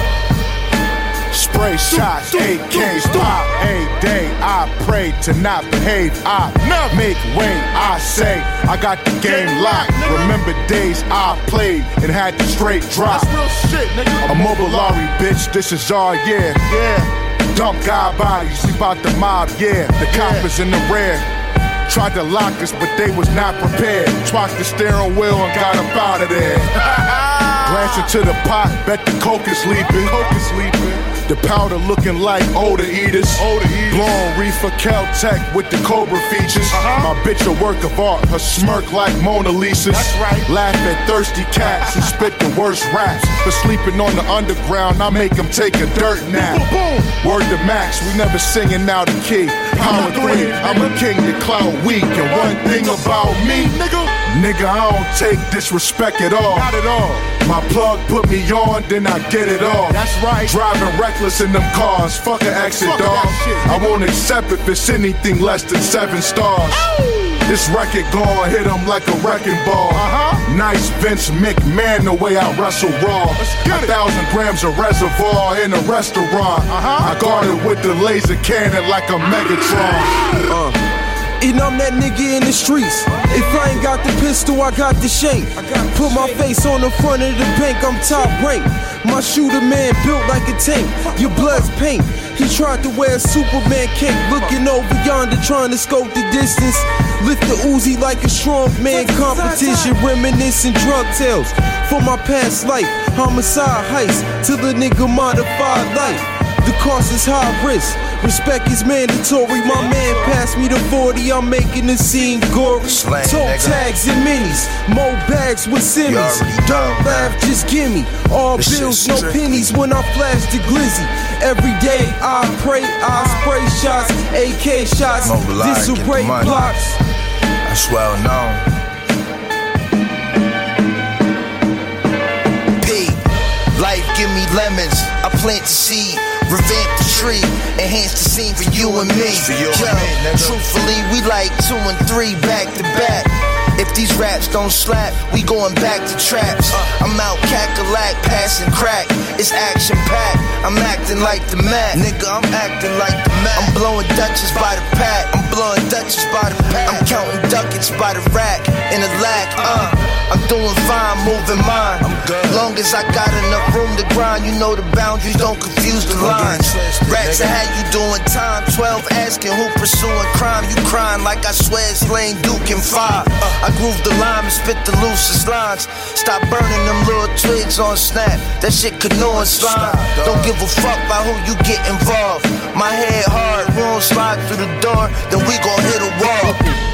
Spray shots, AKs pop. A day I pray to not behave. I make way. I say I got the game locked. Remember days I played and had the straight drop. A mobile lorry, bitch. This is our year. Yeah. Dump guy bodies, sleep out the mob. Yeah. The coppers in the rear. Tried to lock us, but they was not prepared. Twacked the steering wheel and got up out of there. Glance into the pot, bet the coke is sleeping. Coke is sleeping. The powder looking like older eaters. Older eaters. Blowing reefer Caltech with the Cobra features. Uh-huh. My bitch a work of art, her smirk like Mona Lisa's. That's right. Laugh at thirsty cats and spit the worst raps. For sleeping on the underground, I make them take a dirt nap. boom Word to Max, we never singing out of key. Power three, I'm a king to cloud weak. And one thing about me, nigga, nigga, I don't take disrespect at all. Not at all. My plug put me on, then I get it off. That's right. Driving reckless in them cars, fuck an exit, dog. I won't accept if it's anything less than seven stars. This record gon' hit him like a wrecking ball. Uh-huh. Nice Vince McMahon, the way I wrestle raw. A thousand grams of reservoir in a restaurant. Uh-huh. I guard it with the laser cannon like a Megatron. Uh. And I'm that nigga in the streets. If I ain't got the pistol, I got the shank. Put my face on the front of the bank, I'm top rank. My shooter man built like a tank. Your blood's pink. He tried to wear a Superman cape, looking over yonder, trying to scope the distance. Lift the Uzi like a strong man competition, reminiscing drug tales from my past life. Homicide heist till the nigga modified life. The cost is high risk. Respect is mandatory. My man passed me the 40. I'm making the scene gory. Slang, tags and minis. Mo bags with Simmons. Don't laugh, just gimme. All This bills, no pennies when I flash the glizzy. Every day I pray, I spray shots, AK shots, Mobilize, get the disarray blocks. That's well known. P. Life give me lemons. I plant the seed, revamp the tree, enhance the scene for you and me. For you and me, truthfully, we like two and three back to back. If these raps don't slap, we going back to traps. I'm out cackalack, passing crack. It's action packed. I'm acting like the Mac. Nigga, I'm acting like the Mac. I'm blowing Dutchess by the pack. I'm blowing Dutchess by the pack. I'm counting ducats by the rack. In a lack, uh. I'm doing fine, moving mine. I'm good. Long as I got enough room to grind, you know the boundaries don't confuse the lines. Rats, had you doing time. 12 asking who pursuing crime. You crying like I swear it's Lane Duke and Five. I groove the line and spit the loosest lines. Stop burning them little twigs on snap. That shit canoe and slime. Don't give a fuck about who you get involved. My head hard, we don't slide through the door, then we gon' hit a wall.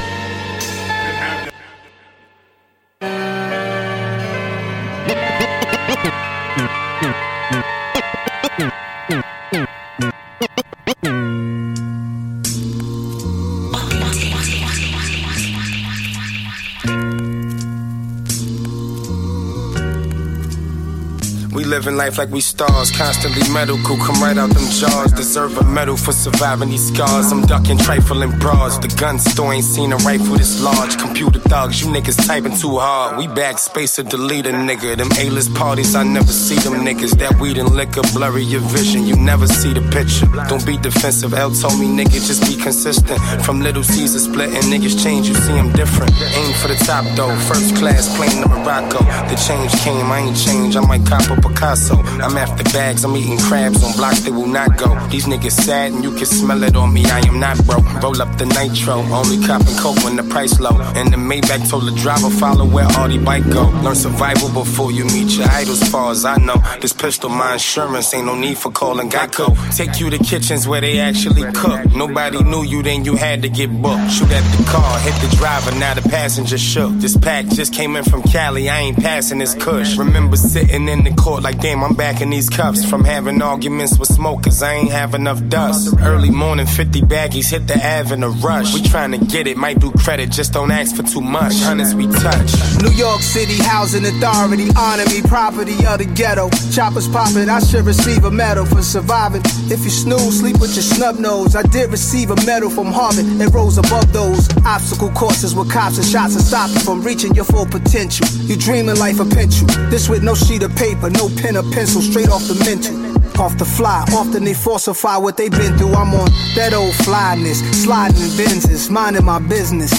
Living life like we stars, constantly medical, come right out them jaws. Deserve a medal for surviving these scars. I'm ducking trifling bras. The gun store ain't seen a rifle this large. Computer thugs, you niggas typing too hard. We backspace or delete a nigga. Them A-list parties, I never see them niggas. That weed and liquor blurry your vision. You never see the picture. Don't be defensive. L told me, nigga, just be consistent. From little Caesar splitting, niggas change, you see them different. Aim for the top though, first class plane to Morocco. The change came, I ain't changed. I might cop a Picasso. I'm after bags, I'm eating crabs on blocks they will not go. These niggas sad and you can smell it on me. I am not broke. Roll up the nitro, only copping coke when the price low. And the Maybach told the driver follow where all the bike go. Learn survival before you meet your idols. Far as I know, this pistol my insurance ain't no need for calling Geico. Take you to kitchens where they actually cook. Nobody knew you, then you had to get booked. Shoot at the car, hit the driver, now the passenger shook. This pack just came in from Cali, I ain't passing this kush. Remember sitting in the court like damn, I'm back in these cuffs from having arguments with smokers. I ain't have enough dust. Early morning, 50 baggies hit the Ave in a rush. We tryna get it, might do credit, just don't ask for too much. Hundreds we touch. New York City Housing Authority honor me property of the ghetto. Choppers popping, I should receive a medal for surviving. If you snooze, sleep with your snub nose. I did receive a medal from Harvard. It rose above those obstacle courses with cops and shots to stop you from reaching your full potential. You dreaming life a pencil. This with no sheet of paper, no pen or pencil, straight off the mental. Off the fly, often they falsify what they've been through. I'm on that old flyness, sliding in Benzes, minding my business.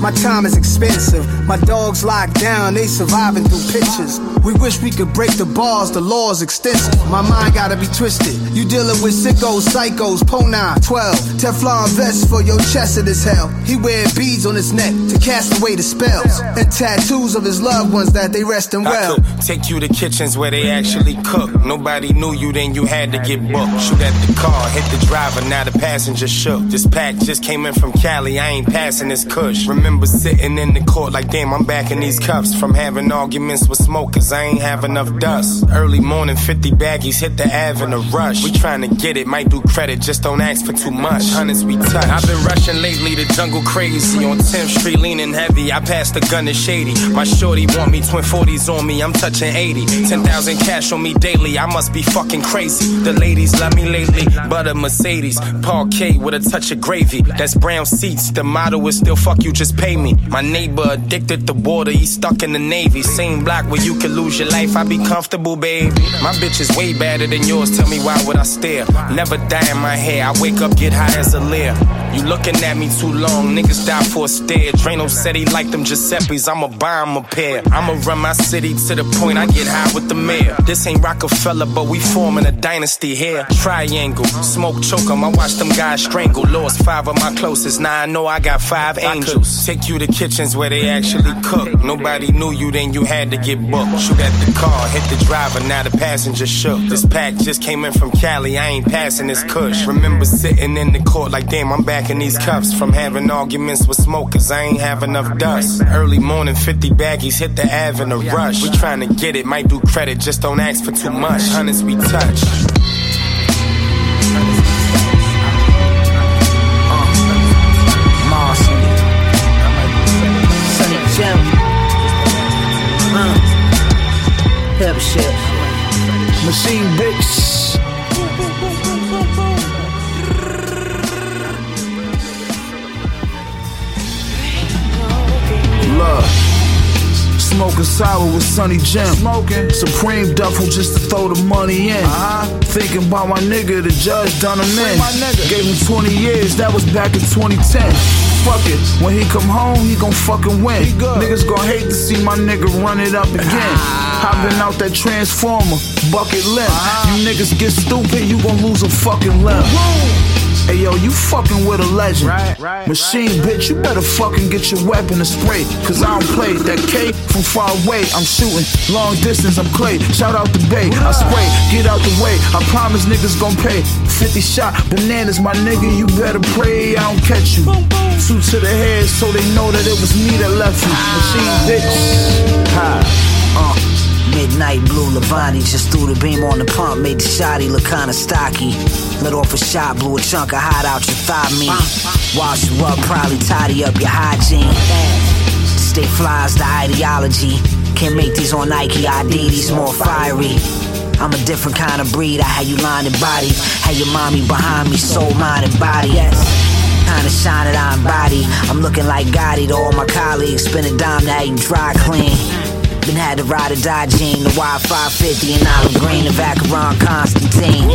My time is expensive. My dogs locked down, they surviving through pictures. We wish we could break the bars, the law's extensive. My mind gotta be twisted. You dealing with sickos, psychos, Pona, 12. Teflon vest for your chest it is hell. He wearing beads on his neck to cast away the spells. And tattoos of his loved ones that they rest in I well. could take you to kitchens where they actually cook. Nobody knew you, then you had to get booked. Shoot at the car, hit the driver, now the passenger shook. This pack just came in from Cali, I ain't passing this kush. Remember sitting in the court like, damn, I'm back in these cuffs. From having arguments with smokers, I ain't have enough dust. Early morning, 50 baggies hit the Ave in a rush. We tryna get it, might do credit, just don't ask for too much. Hundreds we touch. I've been rushing lately, the jungle crazy. On 10th Street, leaning heavy. I passed the gun to Shady. My shorty want me, twin 40s on me, I'm touching 80. 10,000 cash on me daily, I must be fucking crazy. The ladies love me lately, but a Mercedes. Parquet with a touch of gravy. That's brown seats, the motto is still fuck you, just pay me. My neighbor addicted to water, he stuck in the Navy. Same block where you could lose your life, I be comfortable, baby. My bitch is way better than yours, tell me why would I stare? Never dye in my hair, I wake up, get high as a leer. You looking at me too long, niggas die for a stare. Drano said he liked them Giuseppe's, I'ma buy him a pair. I'ma run my city to the point I get high with the mayor. This ain't Rockefeller, but we forming a dynasty here. Triangle, smoke choke 'em, I watch them guys strangle. Lost five of my closest, now I know I got five angels. Take you to kitchens where they actually cook. Nobody knew you, then you had to get booked. Shoot at the car, hit the driver, now the passenger shook. This pack just came in from Cali, I ain't passing this kush. Remember sitting in the court like, damn, I'm back in these cuffs. From having arguments with smokers, I ain't have enough dust. Early morning, 50 baggies hit the Ave in a rush. We trying to get it, might do credit, just don't ask for too much. Hundreds we touch. Smoking sour with Sunny Jim. Smoking. Supreme duffel just to throw the money in. Uh-huh. Thinking about my nigga, the judge done him in. Gave him 20 years, that was back in 2010. Fuck it, when he come home, he gon' fucking win. Niggas gon' hate to see my nigga run it up again. Hopping out that transformer, bucket limp. You niggas get stupid, you gon' lose a fucking limb. Hey yo, you fucking with a legend. Machine bitch, you better fucking get your weapon and spray. Cause I don't play that K from far away. I'm shooting long distance, I'm clay. Shout out the bay. I spray, get out the way. I promise niggas gon' pay. 50 shot bananas, my nigga, you better pray I don't catch you. Two to the head so they know that it was me that left you. Machine bitch. Ha. Uh, midnight blue Levani just threw the beam on the pump, made the shoddy look kinda stocky. Let off a shot, blew a chunk of hot out your thigh meat. Wash you up, probably tidy up your hygiene. Stay flies the ideology. Can't make these on Nike ID, these more fiery. I'm a different kind of breed. I had you lying in body, had your mommy behind me, soul, mind, and body. Yes. Kinda shine it on body. I'm looking like Gotti to all my colleagues. Spin a dime to have you dry clean. Been had to ride or die gene, the Y550 and olive green, the Vacheron Constantin.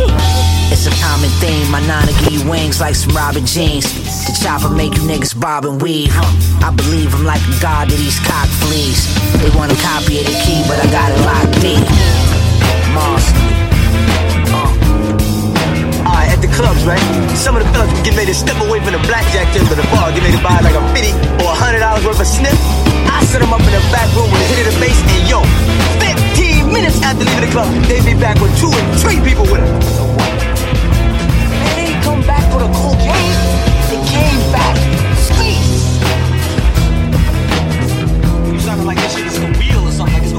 It's a common theme, my nana give wings like some Robin jeans. The chopper make you niggas bob and weave. I believe I'm like a god to these cock fleas. They wanna copy of the key, but I got it locked deep. Monster. Uh. Alright, at the clubs, right? Some of the fellas get ready to step away from the blackjack table to the bar, get ready to buy like a 50 or a hundred dollars worth of snip. I set them up in the back room with a hit of the bass, and yo, 15 minutes after leaving the club, they be back with two and three people with them. So what? Man, they ain't come back for the cocaine. They came back sweet. You sounding like this shit is a wheel or something, like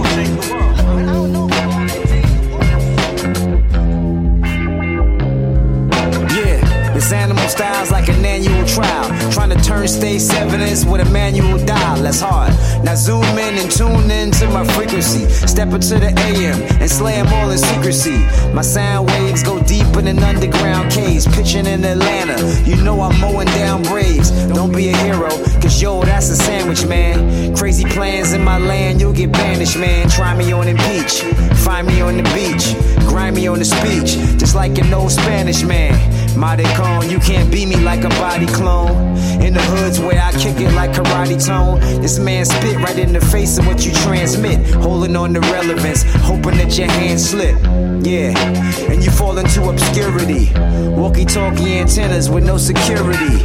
Animal style's like an annual trial. Trying to turn state's evidence with a manual dial. That's hard. Now zoom in and tune in to my frequency. Step into the AM and slay 'em all in secrecy. My sound waves go deep in an underground caves. Pitching in Atlanta. You know I'm mowing down braves. Don't be a hero, cause yo, that's a sandwich, man. Crazy plans in my land, you'll get banished, man. Try me on impeach. Find me on the beach. Grind me on the speech. Just like an old Spanish man. Mighty con, you can't beat me like a body clone. In the hoods where I kick it like karate tone. This man spit right in the face of what you transmit. Holding on to relevance, hoping that your hands slip. Yeah, and you fall into obscurity. Walkie talkie antennas with no security.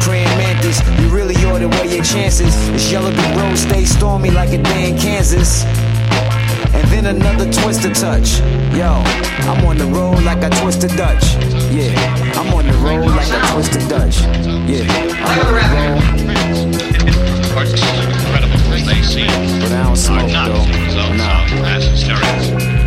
Praying mantis, you really ought to weigh your chances. This yellow brick road stays stormy like a day in Kansas. And then another twister touch. Yo, I'm on the road like I twist a Dutch. Yeah, I'm on the road like I twist a Dutch. Yeah, I'm on the road. Of course, this incredible they see But I don't smoke though. so, so acid stereos.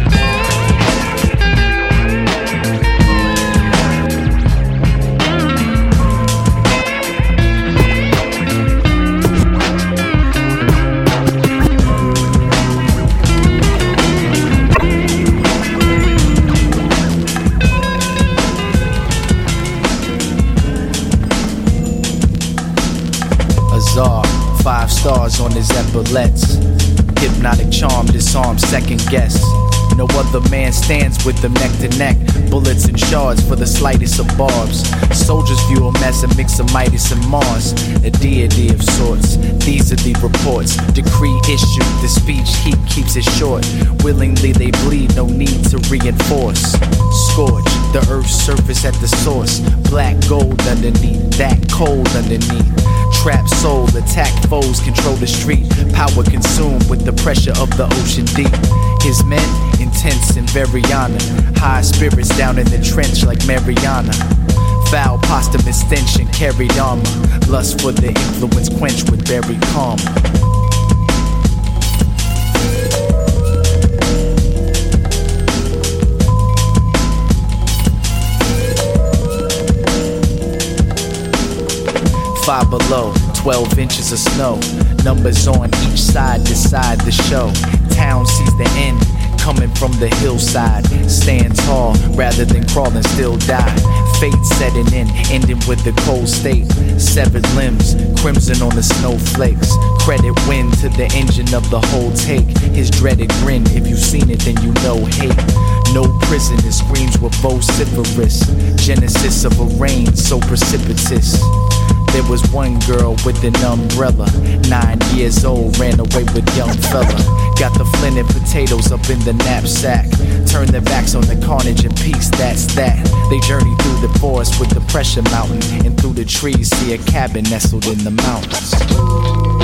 Stars on his epaulets. Hypnotic charm, disarm, second guess. No other man stands with them neck to neck. Bullets and shards for the slightest of barbs. Soldiers view him as a mix of Midas and Mars, a deity of sorts. These are the reports. Decree issued, the speech heat keeps it short. Willingly they bleed, no need to reinforce. Scorch the earth's surface at the source. Black gold underneath, that cold underneath. Trap soul, attack foes, control the street. Power consumed with the pressure of the ocean deep. His men, intense and very honor. High spirits down in the trench like Mariana. Foul posthumous stench and carried armor. Lust for the influence quenched with buried calm. Five below, 12 inches of snow. Numbers on each side decide the show. Town sees the end coming from the hillside. Stand tall rather than crawl and still die. Fate setting in, ending with the cold state. Severed limbs, crimson on the snowflakes. Credit win to the engine of the whole take. His dreaded grin, if you've seen it, then you know hate. No prison, his screams were vociferous. Genesis of a rain so precipitous. There was one girl with an umbrella. Nine years old, ran away with young fella. Got the flint and potatoes up in the knapsack. Turn their backs on the carnage and peace, that's that. They journey through the forest with the pressure mountain. And through the trees, see a cabin nestled in the mountains.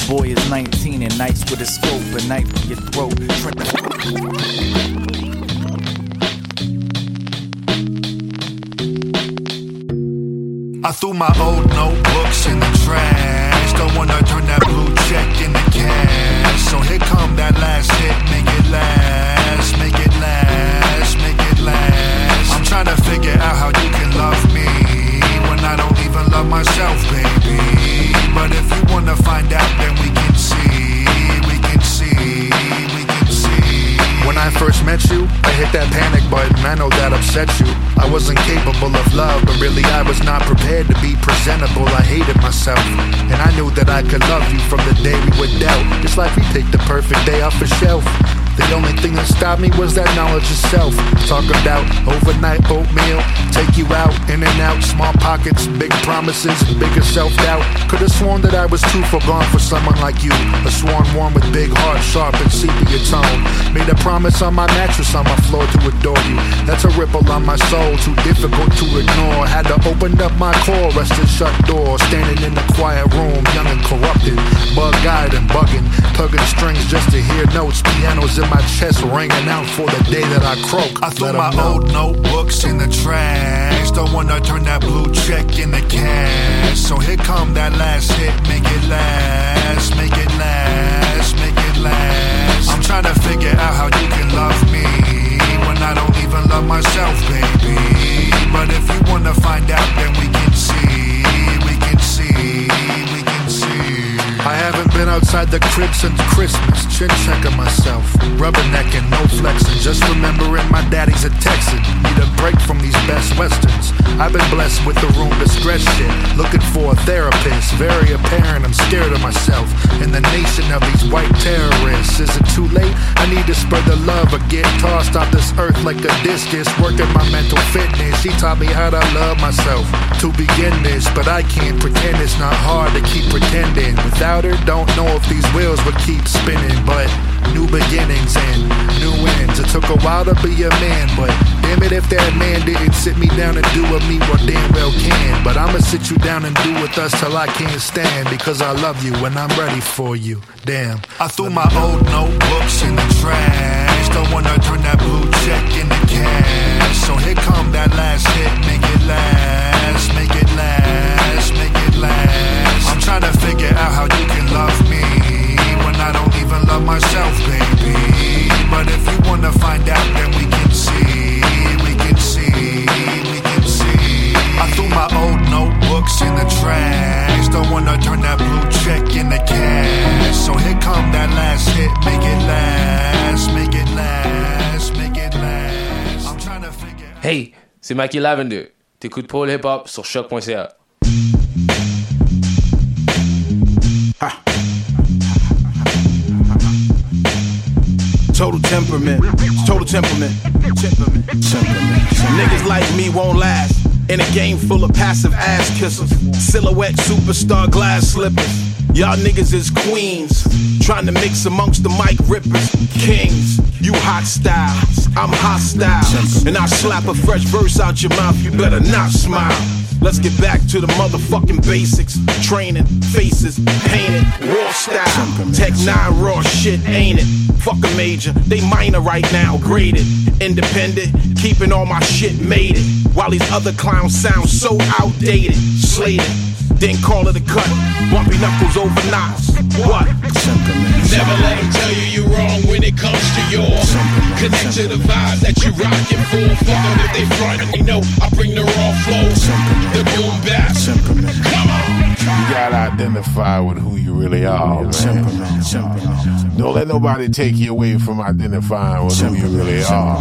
The boy is 19 and nights with a scope, a knife in your throat. I threw my old notebooks in the trash. Don't wanna turn that blue check into cash. So here come that last hit, make it last, make it last, make it last. I'm trying to figure out how you can love me love myself, baby. But if you wanna find out, then we can see, we can see, we can see. When I first met you, I hit that panic button. I know that upset you. I wasn't capable of love, but really I was not prepared to be presentable. I hated myself, and I knew that I could love you from the day we were dealt. It's like we picked the perfect day off a shelf. The only thing that stopped me was that knowledge of self. Talk about overnight oatmeal, take you out, in and out, small pockets, big promises, bigger self doubt. Could have sworn that I was too far gone for someone like you. A sworn one with big heart, sharp and sepia tone. Made a promise on my mattress on my floor to adore you. That's a ripple on my soul, too difficult to ignore. Had to open up my core, rest in shut door. Standing in the quiet room, young and corrupted. Bug eyed and bugging, tugging strings just to hear notes. Pianos in my chest ringing out for the day that I croak. I threw my old notebooks in the trash. Don't wanna turn that blue check into cash. So here come that last hit, make it last, make it last, make it last. I'm trying to figure out how you can love me when I don't even love myself, baby. But if you wanna find out, then we can see, we can see, we can see. I haven't been outside the crib since Christmas. Chin checking myself, rubbernecking, no flexing. Just remembering my daddy's a Texan. Need a break from these best westerns. I've been blessed with the room to stretch shit. Looking for a therapist, very apparent. I'm scared of myself in the nation of these white terrorists. Is it too late? I need to spread the love or get tossed off this earth like a discus. Working my mental fitness. She taught me how to love myself to begin this, but I can't pretend it's not hard to keep pretending. Without her, don't know if these wheels would keep spinning, but new beginnings and new ends. It took a while to be a man, but damn it if that man didn't sit me down and do with me what damn well can. But I'ma sit you down and do with us till I can't stand because I love you and I'm ready for you. Damn. I threw my old notebooks in the trash. Don't wanna turn that blue check into cash. So here come that last hit, make it last, make it last, trying to figure out how you can love me when I don't even love myself, baby. But if you wanna find out, then we can see, we can see, we can see. I threw my old notebooks in the trash. Don't wanna turn that blue check into cash. So here come that last hit, make it last, make it last, make it last. I'm trying to figure Hey, c'est Mikey Lavender. T'écoutes Paul Hip Hop sur CHOQ.ca. Total temperament, total temperament, temperament, temperament. Niggas like me won't last in a game full of passive ass kissers, silhouette superstar glass slippers. Y'all niggas is queens, trying to mix amongst the mic rippers, kings. You hot style, I'm hostile, and I slap a fresh verse out your mouth. You better not smile. Let's get back to the motherfucking basics. Training, faces, painted, raw style. Tech 9 raw shit, ain't it? Fuck a major, they minor right now, graded. Independent, keeping all my shit made it. While these other clowns sound so outdated, slated. Then call it a cut. Bumpy knuckles over knots. What? Never let them tell you you're wrong when it comes to yours. Connect to the vibe that you rockin' for. Fuck them if they front they know I bring the raw flow. The boom bap. Come on. You gotta identify with who you really are, oh, man. Don't let nobody take you away from identifying with who you really are.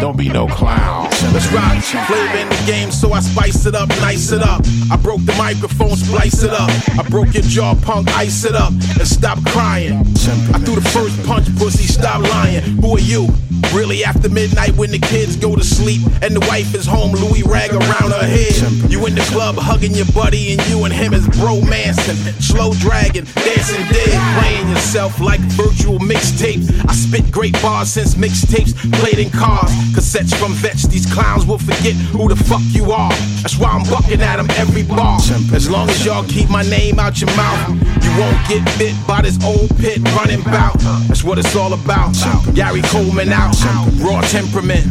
Don't be no clown. Let's rock. Flavor in the game, so I spice it up, nice it up. I broke the microphone, splice it up. I broke your jaw, punk, ice it up, and stop crying. I threw the first punch, pussy, stop lying. Who are you? Really after midnight when the kids go to sleep and the wife is home, Louis rag around her head. You in the club hugging your buddy and you and him is bromancing, slow dragging, dancing dead, playing yourself like virtual mixtapes. I spit great bars since mixtapes played in cars, cassettes from vets. These clowns will forget who the fuck you are. That's why I'm bucking at them every bar. As long as y'all keep my name out your mouth, you won't get bit by this old pit running bout. That's what it's all about. Gary Coleman out, raw temperament,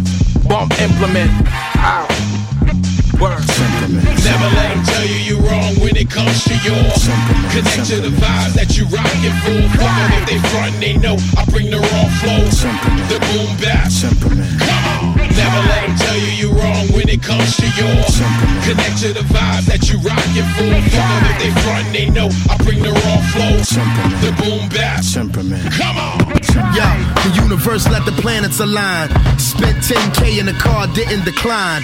bump implement. Out. Word. Never let them tell you you're wrong when it comes to yours. Connect to the vibe that you rockin' for. Fuck them if they front, they know I bring the raw flow. The boom bap. Come on. Never let them tell you you're wrong when it comes to yours. Connect to the vibe that you rockin' for. Fuck them if they front, they know I bring the raw flow. The boom bap. Come on. Yo, the universe let the planets align. Spent 10k in the car, didn't decline.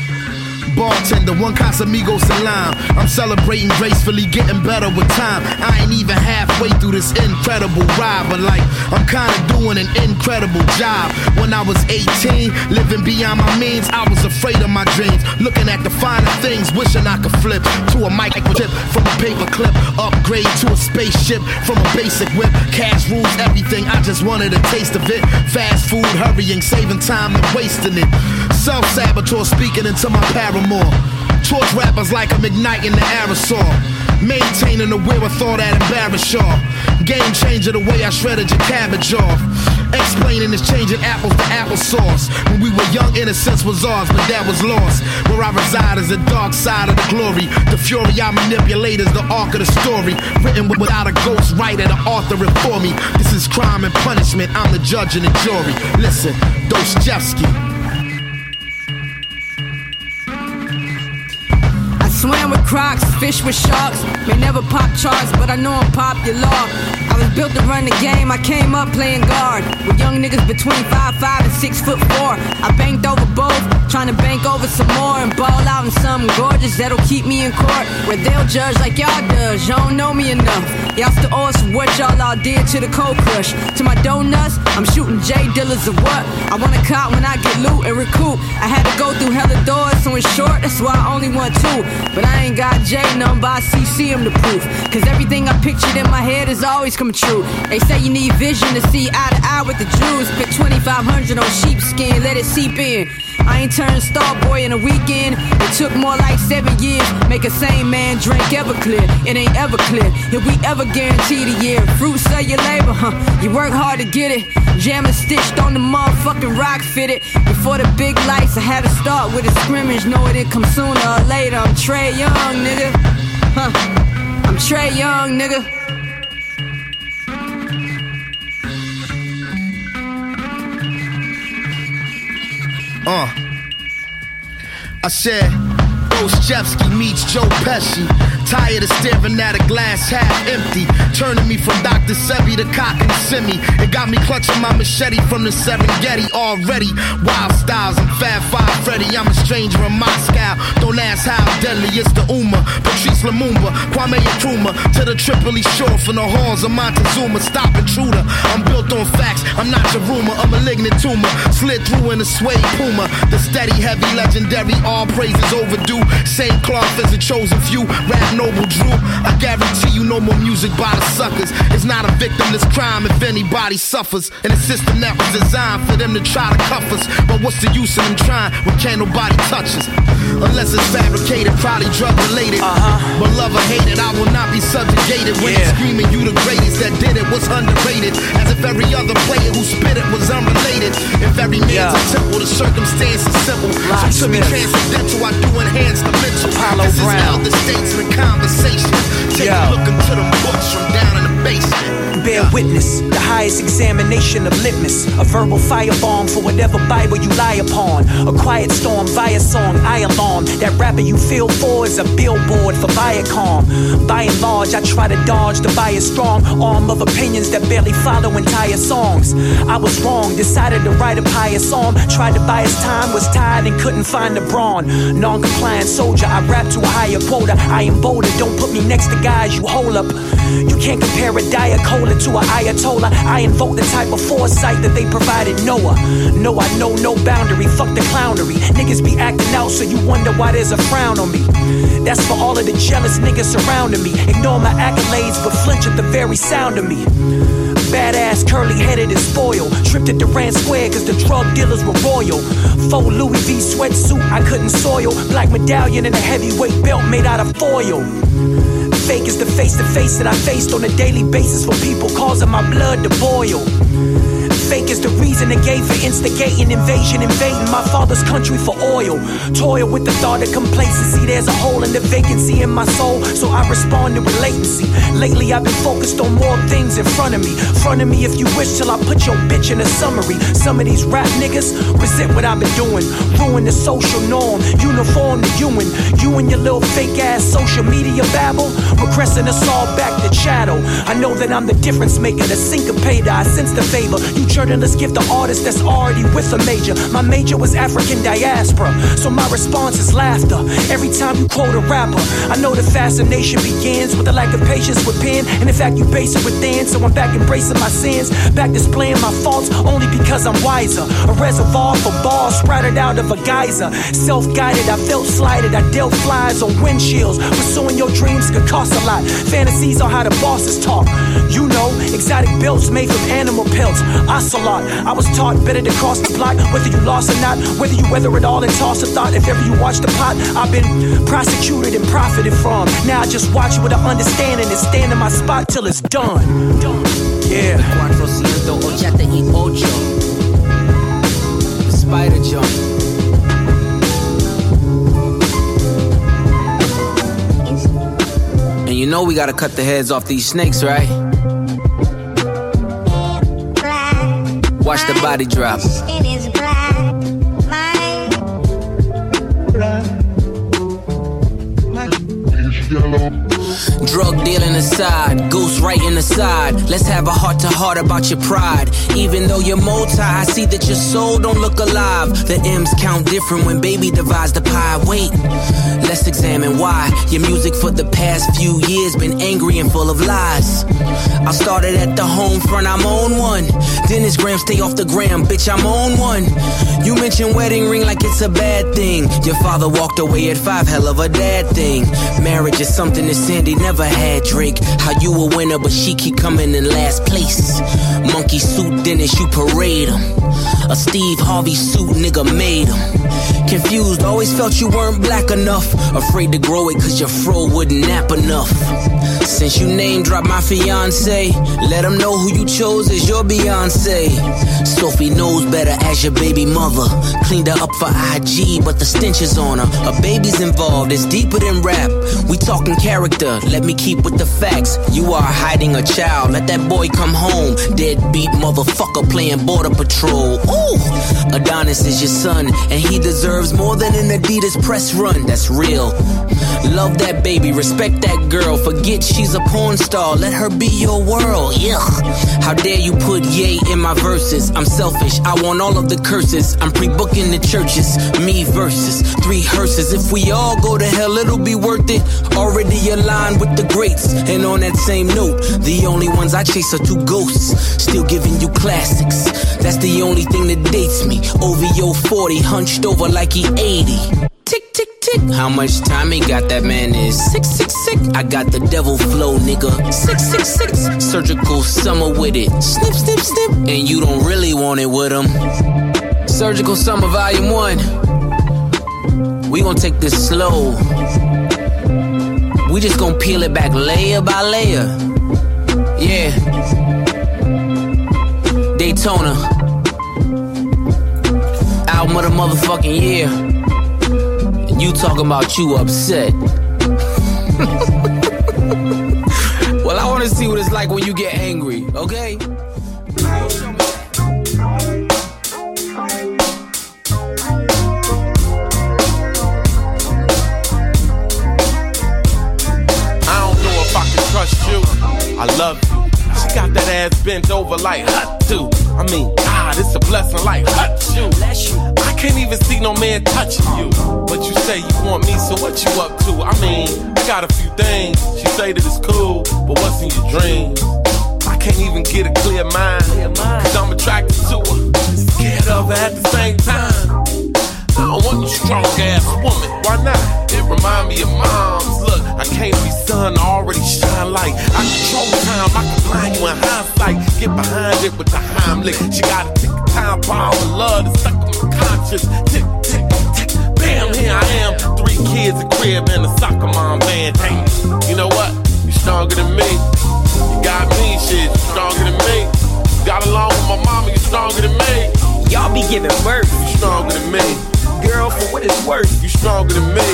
Bartender, one Casamigos and lime. I'm celebrating gracefully, getting better with time. I ain't even halfway through this incredible ride, but like, I'm kinda doing an incredible job. When I was 18, living beyond my means, I was afraid of my dreams. Looking at the finer things, wishing I could flip to a microchip from a paper clip. Upgrade to a spaceship from a basic whip. Cash rules everything, I just wanted a taste of it. Fast food, hurrying, saving time and wasting it. Self saboteur speaking into my paramour. Torch rappers like I'm igniting the aerosol. Maintaining the wherewithal that embarrass y'all. Game changer the way I shredded your cabbage off. Explaining is changing apples to applesauce. When we were young, innocence was ours, but that was lost. Where I reside is the dark side of the glory. The fury I manipulate is the arc of the story. Written without a ghost writer to author it for me. This is crime and punishment. I'm the judge and the jury. Listen, Dostoevsky. Swam with crocs, fish with sharks. May never pop charts, but I know I'm popular. I was built to run the game, I came up playing guard. With young niggas between 5'5 and 6 foot 4. I banked over both, trying to bank over some more and ball out in something gorgeous that'll keep me in court. Where they'll judge like y'all does, y'all don't know me enough. Y'all still owe us what y'all all did to the cold crush. To my donuts, I'm shooting J dealers of what? I want to cop when I get loot and recoup. I had to go through hella doors, so in short, that's why I only want two. But I ain't got J number, I see him to proof. Cause everything I pictured in my head is always come true. They say you need vision to see eye to eye with the Jews. Put 2500 on sheepskin, let it seep in. I ain't turned star boy in a weekend. It took more like seven years. Make a same man drink Everclear. It ain't ever clear if we ever guarantee the year. Fruits of your labor, huh? You work hard to get it. Jamming stitched on the motherfucking rock fitted. Before the big lights, I had to start with a scrimmage. Know it come sooner or later. I'm Trae Young, nigga. Huh? I'm Trae Young, nigga. Uh. I said, Dostoevsky meets Joe Pesci. Tired of staring at a glass half empty. Turning me from Dr. Sebi to cock and semi. It got me clutching my machete from the Serengeti already. Wild styles, I'm Fab Five Freddy. I'm a stranger in Moscow. Don't ask how deadly it's the Uma. Patrice Lumumba, Kwame Nkrumah. To the Tripoli shore from the horns of Montezuma. Stop intruder. I'm built on facts. I'm not your rumor. A malignant tumor. Slid through in a suede puma. The steady, heavy, legendary. All praises overdue. Same cloth as the chosen few. Rap noble Drew. I guarantee you no more music by the suckers. It's not a victimless crime if anybody suffers. In a system that was designed for them to try to cuff us. But what's the use of them trying when can't nobody touch us? Unless it's fabricated, probably drug related. Uh-huh. But love or hate it, I will not be subjugated when yeah. it's screaming you the greatest that did it was underrated. As if every other player who spit it was unrelated. If every man's yeah. a temple, the circumstance is simple. Lock so to be transcendental, I do enhance the mental. Apollo this Brown. is elder statesman conversation. Take yeah. a look into the books from down in the bear witness. The highest examination of litmus. A verbal firebomb for whatever Bible you lie upon. A quiet storm via song, I alarm. That rapper you feel for is a billboard for Viacom. By and large, I try to dodge the bias strong arm of opinions that barely follow entire songs. I was wrong, decided to write a pious song. Tried to buy his time, was tired and couldn't find the brawn. Non compliant soldier, I rap to a higher quota. I am bolder, don't put me next to guys you hold up. You can't compare Diet Cola to an Ayatollah. I invoke the type of foresight that they provided Noah. No, I know no boundary. Fuck the clownery. Niggas be acting out, so you wonder why there's a frown on me. That's for all of the jealous niggas surrounding me. Ignore my accolades, but flinch at the very sound of me. Badass, curly headed, and spoiled. Tripped at Durant Square cause the drug dealers were royal. Faux Louis V sweatsuit, I couldn't soil. Black medallion and a heavyweight belt made out of foil fake is the face to face that I faced on a daily basis. For people causing my blood to boil fake is the reason they gave for instigating invasion, invading my father's country for oil. Toil with the thought of complacency. There's a hole in the vacancy in my soul, so I responded with latency. Lately, I've been focused on more things in front of me. Front of me, if you wish, till I put your bitch in a summary. Some of these rap niggas resent what I've been doing. Ruin the social norm, uniform to you and you and your little fake ass social media babble. Regressing us all back to shadow. I know that I'm the difference maker, the syncopator. I sense the favor. You let's give the artist that's already with a major. My major was African diaspora, so my response is laughter. Every time you quote a rapper, I know the fascination begins with a lack of patience with pen, and in fact, you base it within. So I'm back embracing my sins, back displaying my faults only because I'm wiser. A reservoir for balls sprouted out of a geyser. Self guided, I felt slighted, I dealt flies on windshields. Pursuing your dreams could cost a lot. Fantasies on how the bosses talk. You know, exotic belts made from animal pelts. I ocelot. I was taught better to cross the block, whether you lost or not, whether you weather it all and toss a thought. If ever you watch the pot, I've been prosecuted and profited from. Now I just watch it with an understanding and stand in my spot till it's done. Yeah. The spider jump. And you know we gotta cut the heads off these snakes, right? Watch the body drop. It is black. Drug dealing aside, ghost the side. Let's have a heart to heart about your pride. Even though you're multi, I see that your soul don't look alive. The M's count different when baby divides the pie. Wait, let's examine why your music for the past few years been angry and full of lies. I started at the home front, I'm on one. Dennis Graham, stay off the gram, bitch, I'm on one. You mentioned wedding ring like it's a bad thing. Your father walked away at five, hell of a dad thing. Marriage is something that Sandi never had, Drake. How you a winner, but she keep coming in last place. Monkey suit Dennis, you parade him. A Steve Harvey suit, nigga made him. Confused, always felt you weren't black enough. Afraid to grow it cause your fro wouldn't nap enough. Since you name dropped my fiance, let them know who you chose as your Beyonce. Sophie knows better as your baby mother. Cleaned her up for IG, but the stench is on her. A baby's involved, it's deeper than rap. We talking character, Let me keep with the facts. You are hiding a child. Let that boy come home. Deadbeat motherfucker playing border patrol. Ooh, Adonis is your son, and he deserves more than an Adidas press run. That's real. Love that baby, respect that girl. Forget she's a porn star. Let her be your world. Yeah. How dare you put yay in my verses? I'm selfish. I want all of the curses. I'm pre-booking the churches. Me versus three hearses. If we all go to hell, it'll be worth it. Already aligned with the greats. And on that same note, the only ones I chase are two ghosts. Still giving you classics. That's the only thing that dates me. OVO 40, hunched over like he 80. Tick. How much time he got? That man is sick, sick, sick. I got the devil flow, nigga. Six, six, six. Surgical summer with it. Snip, snip, snip. And you don't really want it with him. Surgical Summer Volume 1. We gonna take this slow. We just gonna peel it back layer by layer. Yeah. Daytona. Album of the motherfucking year. And you talking about you upset. well, I wanna see what it's like when you get angry, okay? I don't know if I can trust you. I love you. She got that ass bent over like hut too. I mean, God, it's a blessing like hut you. I can't even see no man touching you. But you say you want me, so what you up to? I mean, I got a few things. She say that it's cool, but what's in your dreams? I can't even get a clear mind. Cause I'm attracted to her. Scared of her at the same time. I don't want you strong ass woman. Why not? It remind me of moms. Look, I can't be son, I already shine light. I control time, I can find you in hindsight. Get behind it with the Heimlich. She got a tick time bomb love that's stuck conscience. Tick, tick, tick. Bam, here I am. Three kids, a crib, and a soccer mom band. Damn. You know what? You stronger than me. You got me, shit. You stronger than me. Got along with my mama, you stronger than me. Y'all be giving birth. You stronger than me. Girl, for what it's worth. You stronger than me.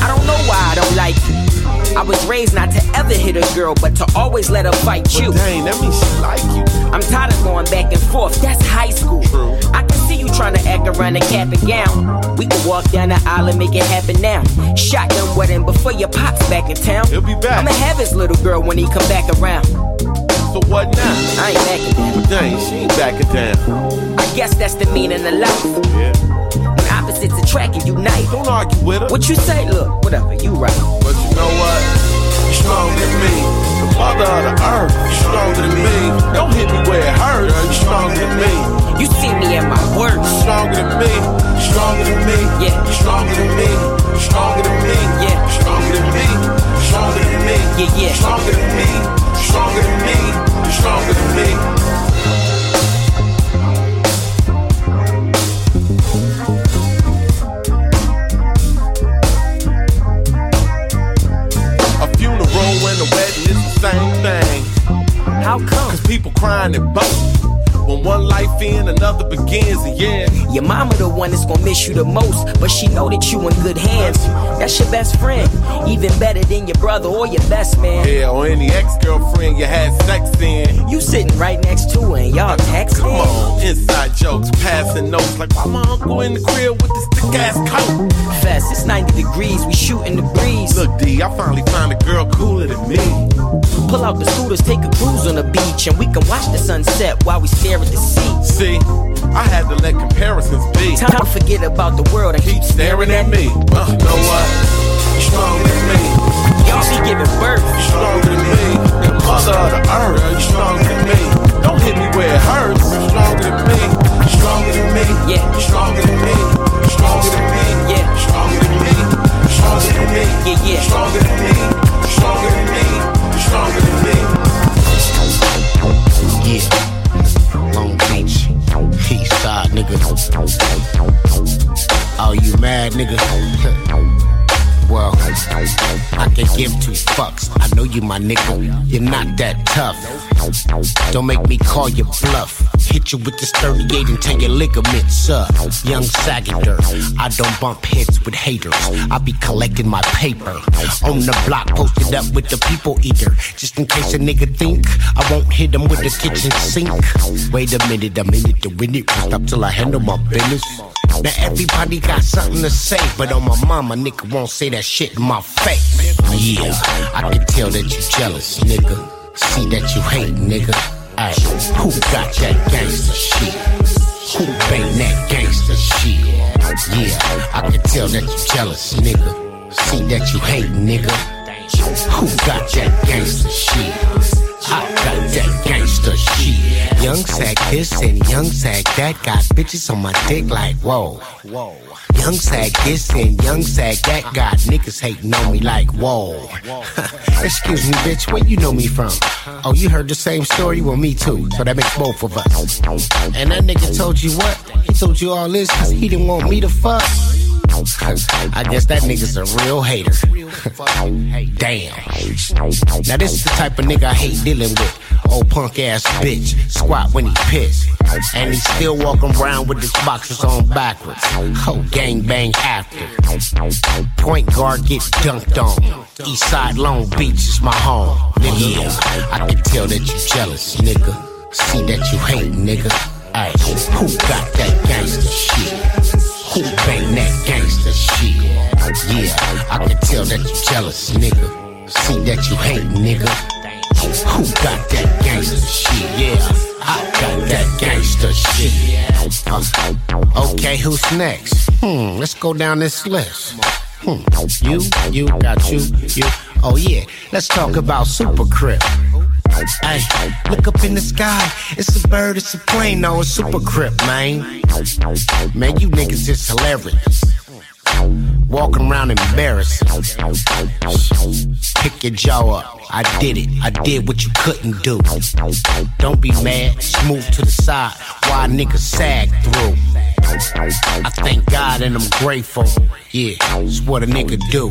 I don't know why I don't like you. I was raised not to ever hit a girl, but to always let her fight you. Dang, that means she like you. I'm tired of going back and forth. That's high school. True. I can see you trying to act around a cap and gown. We can walk down the aisle and make it happen now. Shotgun wedding before your pops back in town. He'll be back. I'ma have his little girl when he come back around. So what now? I ain't backing down. But dang, she ain't backing down. I guess that's the meaning of life. Yeah. Opposites and unite. Don't argue with her. What you say? Look, whatever, you right. But you know what? You stronger than me. The mother of the earth. You stronger than me. Don't hit me where it hurts. You stronger than me. You see me at my worst. You stronger than me. You stronger than me. Yeah. You stronger than me. You stronger than me. Yeah. You stronger than me. You stronger than me. Yeah, yeah. Stronger than me. Stronger than me. You stronger than me. At both. When one life in, another begins, and yeah. Your mama the one that's gonna miss you the most, but she know that you in good hands. That's your best friend, even better than your brother or your best man. Yeah, or any ex-girlfriend you had sex in. You sitting right next to her and y'all texting. Come on, inside jokes, passing notes like why my uncle in the crib with this thick ass coat. Fast, it's 90 degrees, we shooting the breeze. Look, D, I finally found a girl cooler than me. Pull out the scooters, take a cruise on the beach, and we can watch the sunset while we stare at the sea. See, I had to let comparisons be. Time to forget about the world and keep Staring at me. Uh, you know what? You stronger than me. Y'all be giving birth. You stronger than me. The mother of the earth. You stronger than me. Don't hit me where it hurts. You stronger than me. You stronger than me. Yeah. You stronger than me. You stronger than me. Yeah. Stronger than me. Stronger than me. Yeah, yeah. Stronger than me. Stronger than me. Stronger than me. Yeah. Long Beach. East side, nigga. Oh, you mad, nigga? Well, I can give two fucks. I know you, my nigga. You're not that tough. Don't make me call you bluff. Hit you with this 38 until your ligaments up. Young Sagander. I don't bump heads with haters. I be collecting my paper. On the block, posted up with the people eater. Just in case a nigga think I won't hit him with the kitchen sink. Wait a minute, a minute to win it. Stop till I handle my business. Now everybody got something to say, but on my mama, nigga won't say that shit in my face. Yeah, I can tell that you jealous, nigga. See that you hate, nigga. Ay, who got that gangster shit? Who bang that gangster shit? Yeah, I can tell that you jealous, nigga. See that you hate, nigga. Who got that gangster shit? I got that gangster shit. Young sack this and young sack that. Got bitches on my dick like whoa. Whoa. Young sack this and young sack that. Got niggas hating on me like whoa. Excuse me, bitch, where you know me from? Oh, you heard the same story? Well, me too. So that makes both of us. And that nigga told you what? He told you all this cause he didn't want me to fuck. I guess that nigga's a real hater. Damn. Now this is the type of nigga I hate dealing with. Old punk ass bitch, squat when he pissed. And he still walking around with his boxers on backwards. Oh, gang bang after. Point guard get dunked on. East side Long Beach is my home. Nigga, yeah, I can tell that you jealous, nigga. See that you hate, nigga. Ay, who got that gangster shit? Who bang that gangster shit? Yeah, I can tell that you jealous, nigga. See that you hate, nigga. Who got that gangster shit? Yeah, I got that gangster shit. Okay, who's next? Hmm, let's go down this list. Hmm, you, you, got you, you. Oh yeah, let's talk about Super Crip. Hey, look up in the sky. It's a bird, it's a plane, no, it's super crip, man. Man, you niggas is hilarious. Walking around embarrassed. Pick your jaw up. I did it. I did what you couldn't do. Don't be mad. Smooth to the side. Why niggas sag through. I thank God and I'm grateful. Yeah, it's what a nigga do.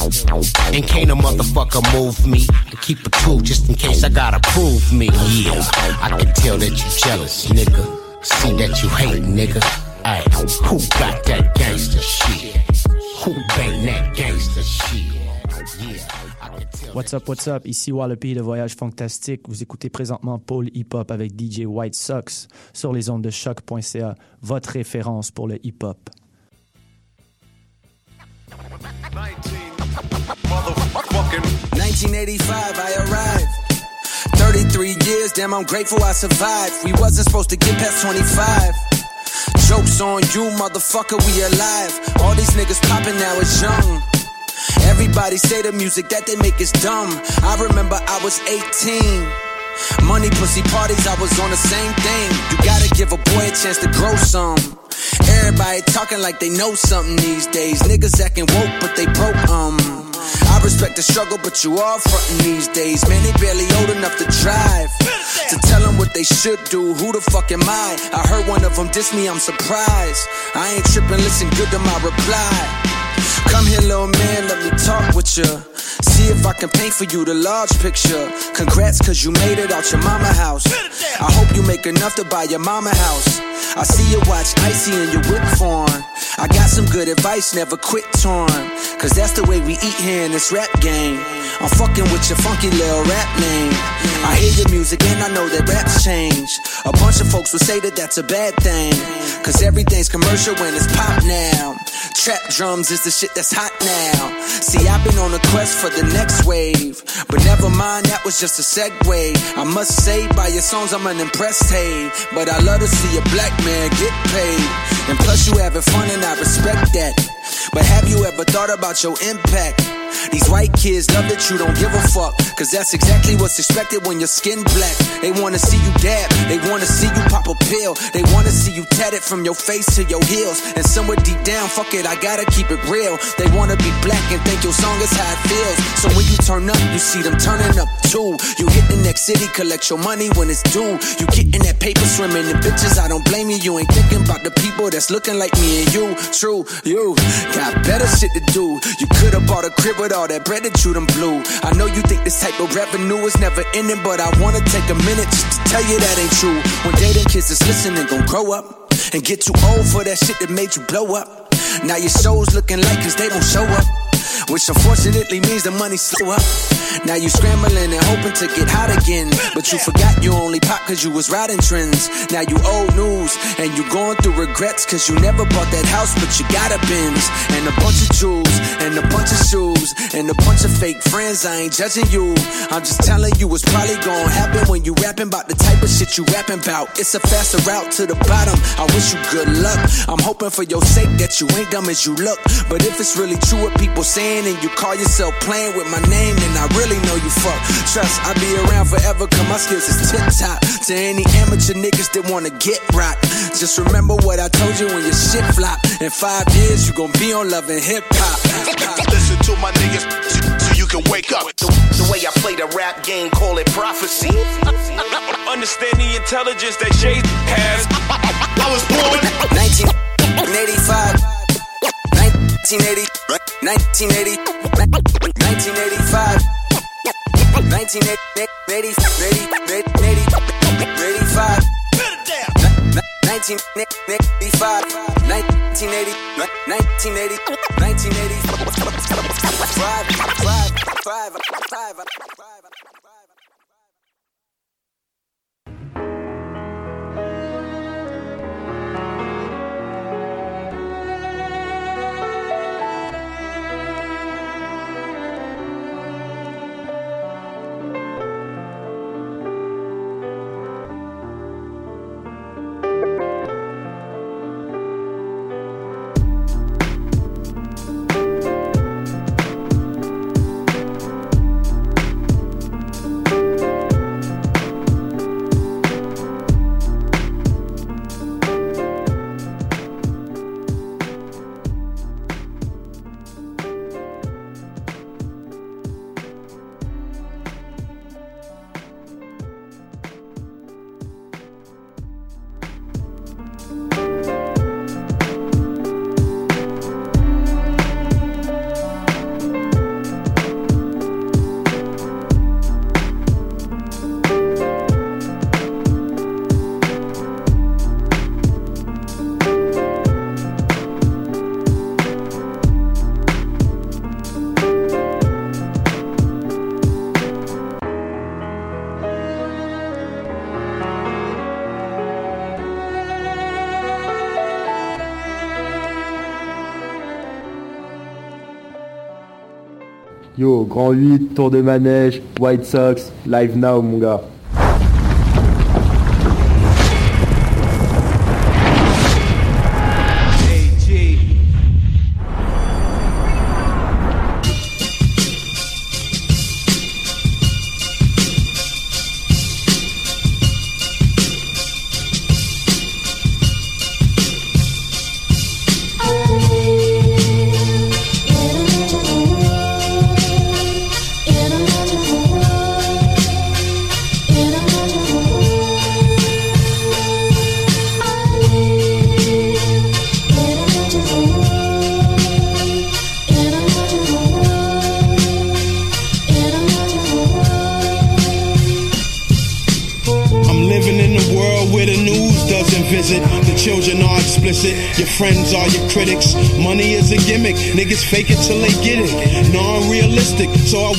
And can't a motherfucker move me? I keep a tool just in case I gotta prove me. Yeah, I can tell that you jealous, nigga. See that you hate, nigga. Ay, who got that gangster shit? Who bang that gangster shit? What's up, what's up? Ici Wallopy de Voyage Fantastique. Vous écoutez présentement Paul Hip Hop avec DJ White Sox sur les ondes de choc.ca, votre référence pour le hip hop. 1985, I arrived. 33 years, damn, I'm grateful I survived. We wasn't supposed to get past 25. Jokes on you, motherfucker, we alive. All these niggas popping now is young. Everybody say the music that they make is dumb. I remember I was 18. Money, pussy parties, I was on the same thing. You gotta give a boy a chance to grow some. Everybody talking like they know something these days. Niggas acting woke, but they broke, um. I respect the struggle, but you all frontin' these days. Man, they barely old enough to drive. To tell them what they should do, who the fuck am I? I heard one of them diss me, I'm surprised. I ain't trippin', listen good to my reply. Come here, little man, let me talk with ya. See if I can paint for you the large picture. Congrats, cause you made it out your mama house. I hope you make enough to buy your mama house. I see you watch Icy in your whip form. I got some good advice, never quit torn. Cause that's the way we eat here in this rap game. I'm fucking with your funky little rap name. I hear your music and I know that raps change. A bunch of folks will say that that's a bad thing. Cause everything's commercial when it's pop now. Trap drums is the shit that's hot now. See, I've been on a quest for the next wave. But never mind, that was just a segue. I must say, by your songs, I'm an impressed, hey. But I love to see a black man get paid. And plus, you having fun, and I respect that. But have you ever thought about your impact? These white kids love that you don't give a fuck. Cause that's exactly what's expected when your skin black. They wanna see you dab, they wanna see you pop a pill. They wanna see you tatted from your face to your heels. And somewhere deep down, fuck it, I gotta keep it real. They wanna be black and think your song is how it feels. So when you turn up, you see them turning up too. You hit the next city, collect your money when it's due. You getting that paper swimming in bitches, I don't blame you. You ain't thinking about the people that's looking like me and you. True, you got better shit to do. You could've bought a crib with all that bread that you done blew. I know you think this type of revenue is never ending, but I wanna take a minute just to tell you that ain't true. When dating kids is listening, gon' grow up and get too old for that shit that made you blow up. Now your show's looking like cause they don't show up. Which unfortunately means the money slow up. Now you scrambling and hoping to get hot again. But you forgot you only pop cause you was riding trends. Now you old news and you going through regrets cause you never bought that house but you got a Benz. And a bunch of jewels and a bunch of shoes and a bunch of fake friends. I ain't judging you. I'm just telling you it's probably gonna happen when you rapping about the type of shit you rapping about. It's a faster route to the bottom. I wish you good luck. I'm hoping for your sake that you ain't dumb as you look. But if it's really true what people saying and you call yourself playing with my name, then I really know you fuck. Trust, I'll be around forever, cause my skills is tip top. To any amateur niggas that wanna get rocked. Just remember what I told you when your shit flop. In five years, you gon' be on love and hip hop. Listen to my niggas so you can wake up. The, the way I play the rap game, call it prophecy. Understand the intelligence that Jay has. I was born 1985. 1980, 1980, 1985, 1985, 1985, 1980, 1980, 1985. Yo, Grand 8, Tour de Manège, White Sox, live now mon gars.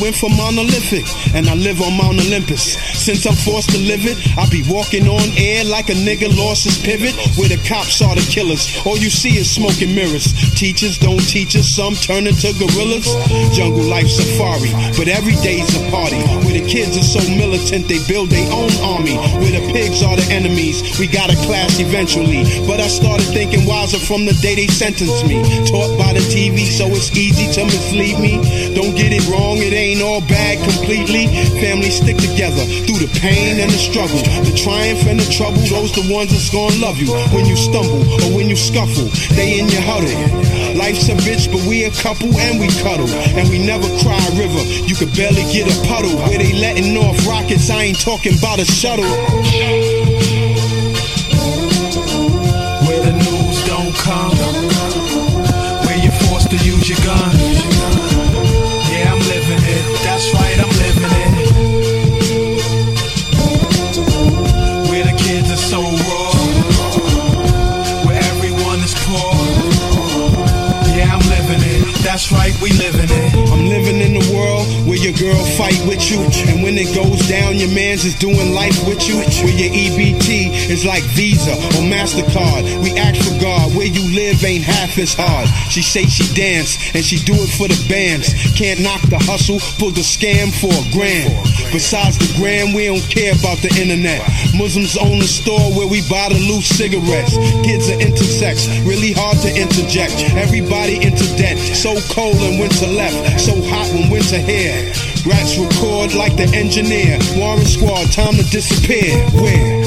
Went for monolithic. And I live on Mount Olympus. Since I'm forced to live it, I be walking on air like a nigga lost his pivot. Where the cops are the killers. All you see is smoke and mirrors. Teachers don't teach us. Some turn into gorillas. Jungle life safari. But every day's a party. Where the kids are so militant they build their own army. Where the pigs are the enemies. We got a class sense eventually. But I started thinking wiser from the day they sentenced me. Taught by the TV, so it's easy to mislead me. Don't get it wrong, it ain't all bad completely. Families stick together through the pain and the struggle. The triumph and the trouble, those the ones that's gonna love you. When you stumble or when you scuffle, they in your huddle. Life's a bitch, but we a couple and we cuddle. And we never cry river, you could barely get a puddle. Where they letting off rockets, I ain't talking about a shuttle. Where the news don't come, where you're forced to use your gun. That's right, we living it. I'm living in world where your girl fight with you, and when it goes down, your man's is doing life with you. Where your EBT is like Visa or Mastercard. We ask for God, where you live ain't half as hard. She say she dance and she do it for the bands. Can't knock the hustle, pull the scam for a grand. Besides the gram, we don't care about the internet. Muslims own the store where we buy the loose cigarettes. Kids are intersex, really hard to interject. Everybody into debt, so cold when winter left, so hot when winter here. Rats record like the engineer. Warren Squad, time to disappear. Where?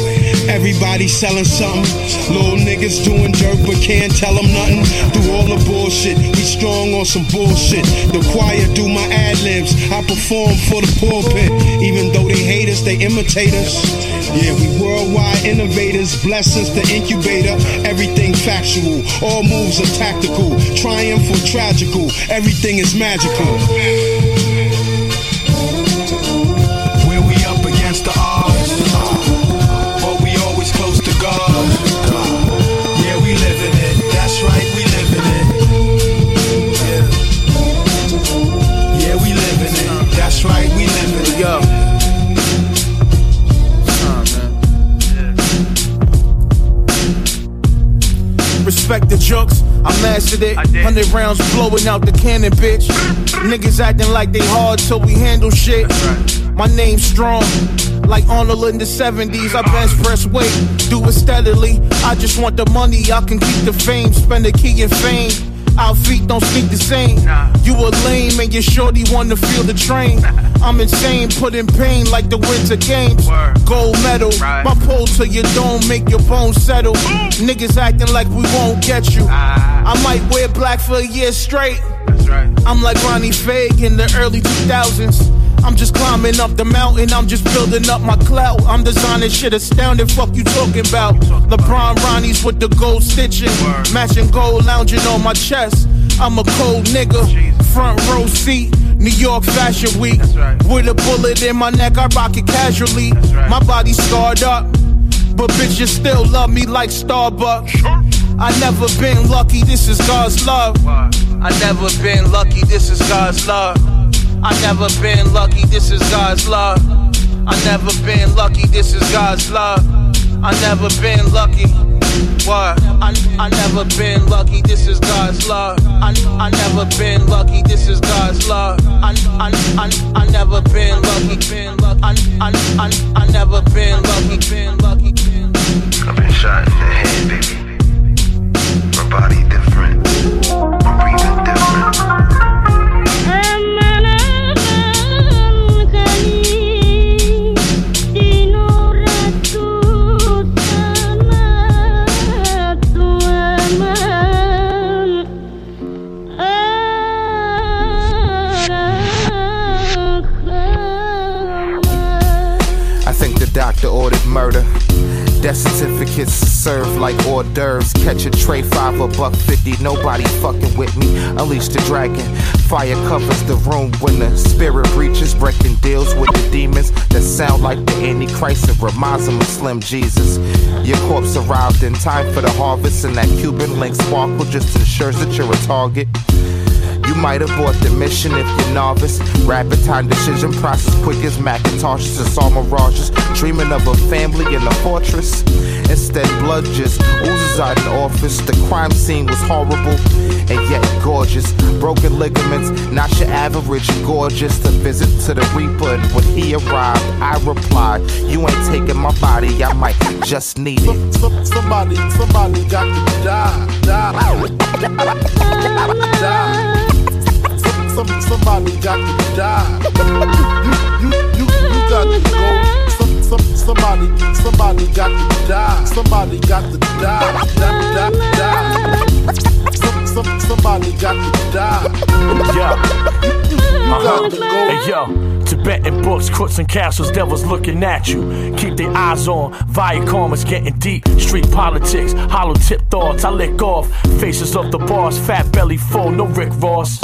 Everybody selling something. Little niggas doing dirt but can't tell them nothing. Through all the bullshit, we strong on some bullshit. The choir do my ad libs. I perform for the pulpit. Even though they hate us, they imitate us. Yeah, we worldwide innovators. Blessings the incubator. Everything factual. All moves are tactical. Triumph or tragical. Everything is magical. Respect the jokes, I mastered it. Hundred rounds blowing out the cannon, bitch. Niggas acting like they hard till we handle shit. My name's strong, like Arnold in the 70s. I bench press weight, do it steadily. I just want the money, I can keep the fame, spend the key in fame. Our feet don't speak the same. You a lame and your shorty wanna feel the train. I'm insane, put in pain like the winter games. Gold medal, my pole to your dome, make your bones settle. Niggas acting like we won't get you. I might wear black for a year straight. I'm like Ronnie Fieg in the early 2000s. I'm just climbing up the mountain, I'm just building up my clout. I'm designing shit astounding, fuck you talking about. LeBron Ronnie's with the gold stitching, matching gold lounging on my chest. I'm a cold nigga, front row seat, New York Fashion Week. With a bullet in my neck, I rock it casually. My body scarred up, but bitches still love me like Starbucks. I never been lucky, this is God's love. I never been lucky, this is God's love. I never been lucky, this is God's love. I never been lucky, this is God's love. I never been lucky. What? I, I never been lucky, this is God's love. I, I never been lucky, this is God's love. I, I, I, I never been lucky, been lucky. I, I, I, I never been lucky, been lucky. I've been shot in the head, baby. My body different. D'oeuvres. Catch a tray, five a buck fifty. Nobody fucking with me. Unleash the dragon. Fire covers the room when the spirit reaches, breaking deals with the demons that sound like the Antichrist and reminds them of Slim Jesus. Your corpse arrived in time for the harvest, and that Cuban link sparkle just ensures that you're a target. You might bought the mission if you're novice. Rapid time decision process, quick as Macintoshes and saw mirages. Dreaming of a family in a fortress. Instead, blood just oozes out in office. The crime scene was horrible and yet gorgeous. Broken ligaments, not your average gorgeous. To visit to the Reaper, and when he arrived, I replied, You ain't taking my body, I might just need it. Somebody, somebody got to die, die, die. Some, somebody got to die. You, you, you, you got to go. Some, some, somebody, somebody got to die. Somebody got to die, die, die, die. Some, some, somebody got to die. Yeah. You, you, you got to go. Hey yo, Tibetan books, crooks and castles, devils looking at you. Keep their eyes on, Viacom is getting deep. Street politics, hollow tip thoughts, I lick off. Faces of the boss, fat belly full, no Rick Ross.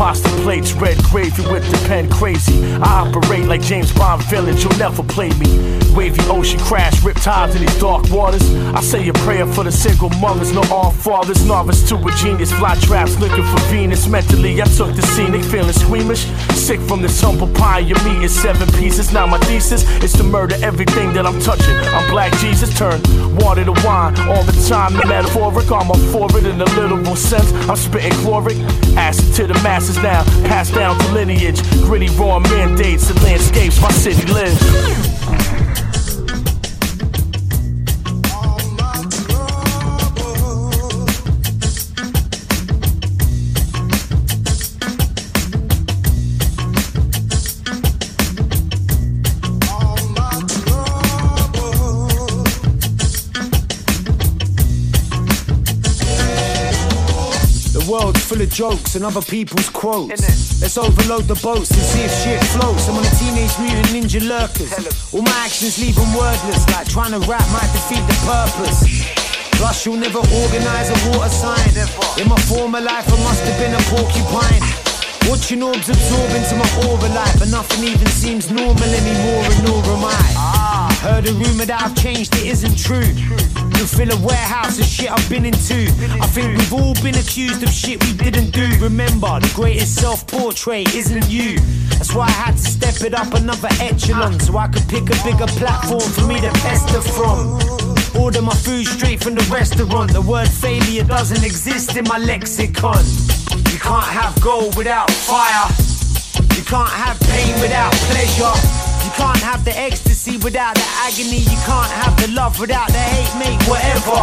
Pasta plates, red gravy with the pen crazy. I operate like James Bond villains, you'll never play me. Wavy ocean crash, riptides in these dark waters. I say a prayer for the single mothers, no all fathers. Novice to a genius, fly traps looking for Venus. Mentally, I took the scenic, feeling squeamish. Sick from this humble pie, you meat is seven pieces. Now my thesis is to murder everything that I'm touching. I'm black Jesus, turn water to wine all the time. The metaphoric, I'm up for it in a literal sense. I'm spitting chloric, acid to the masses now, passed down to lineage. Gritty raw mandates and landscapes my city lives. Jokes and other people's quotes. Let's overload the boats and see if shit floats. I'm on a teenage mutant ninja lurkers. All my actions leave them wordless, like trying to rap might defeat the purpose. Plus, you'll never organize a water sign. In my former life, I must have been a porcupine. Watching orbs absorb into my aura life, but nothing even seems normal anymore, and nor am I. Heard a rumor that I've changed, it isn't true. You fill a warehouse of shit I've been into. I think we've all been accused of shit we didn't do. Remember, the greatest self portrait isn't you. That's why I had to step it up another echelon so I could pick a bigger platform for me to pester from. Order my food straight from the restaurant. The word failure doesn't exist in my lexicon. You can't have gold without fire. You can't have pain without pleasure. You can't have the ecstasy without the agony. You can't have the love without the hate, mate. Whatever.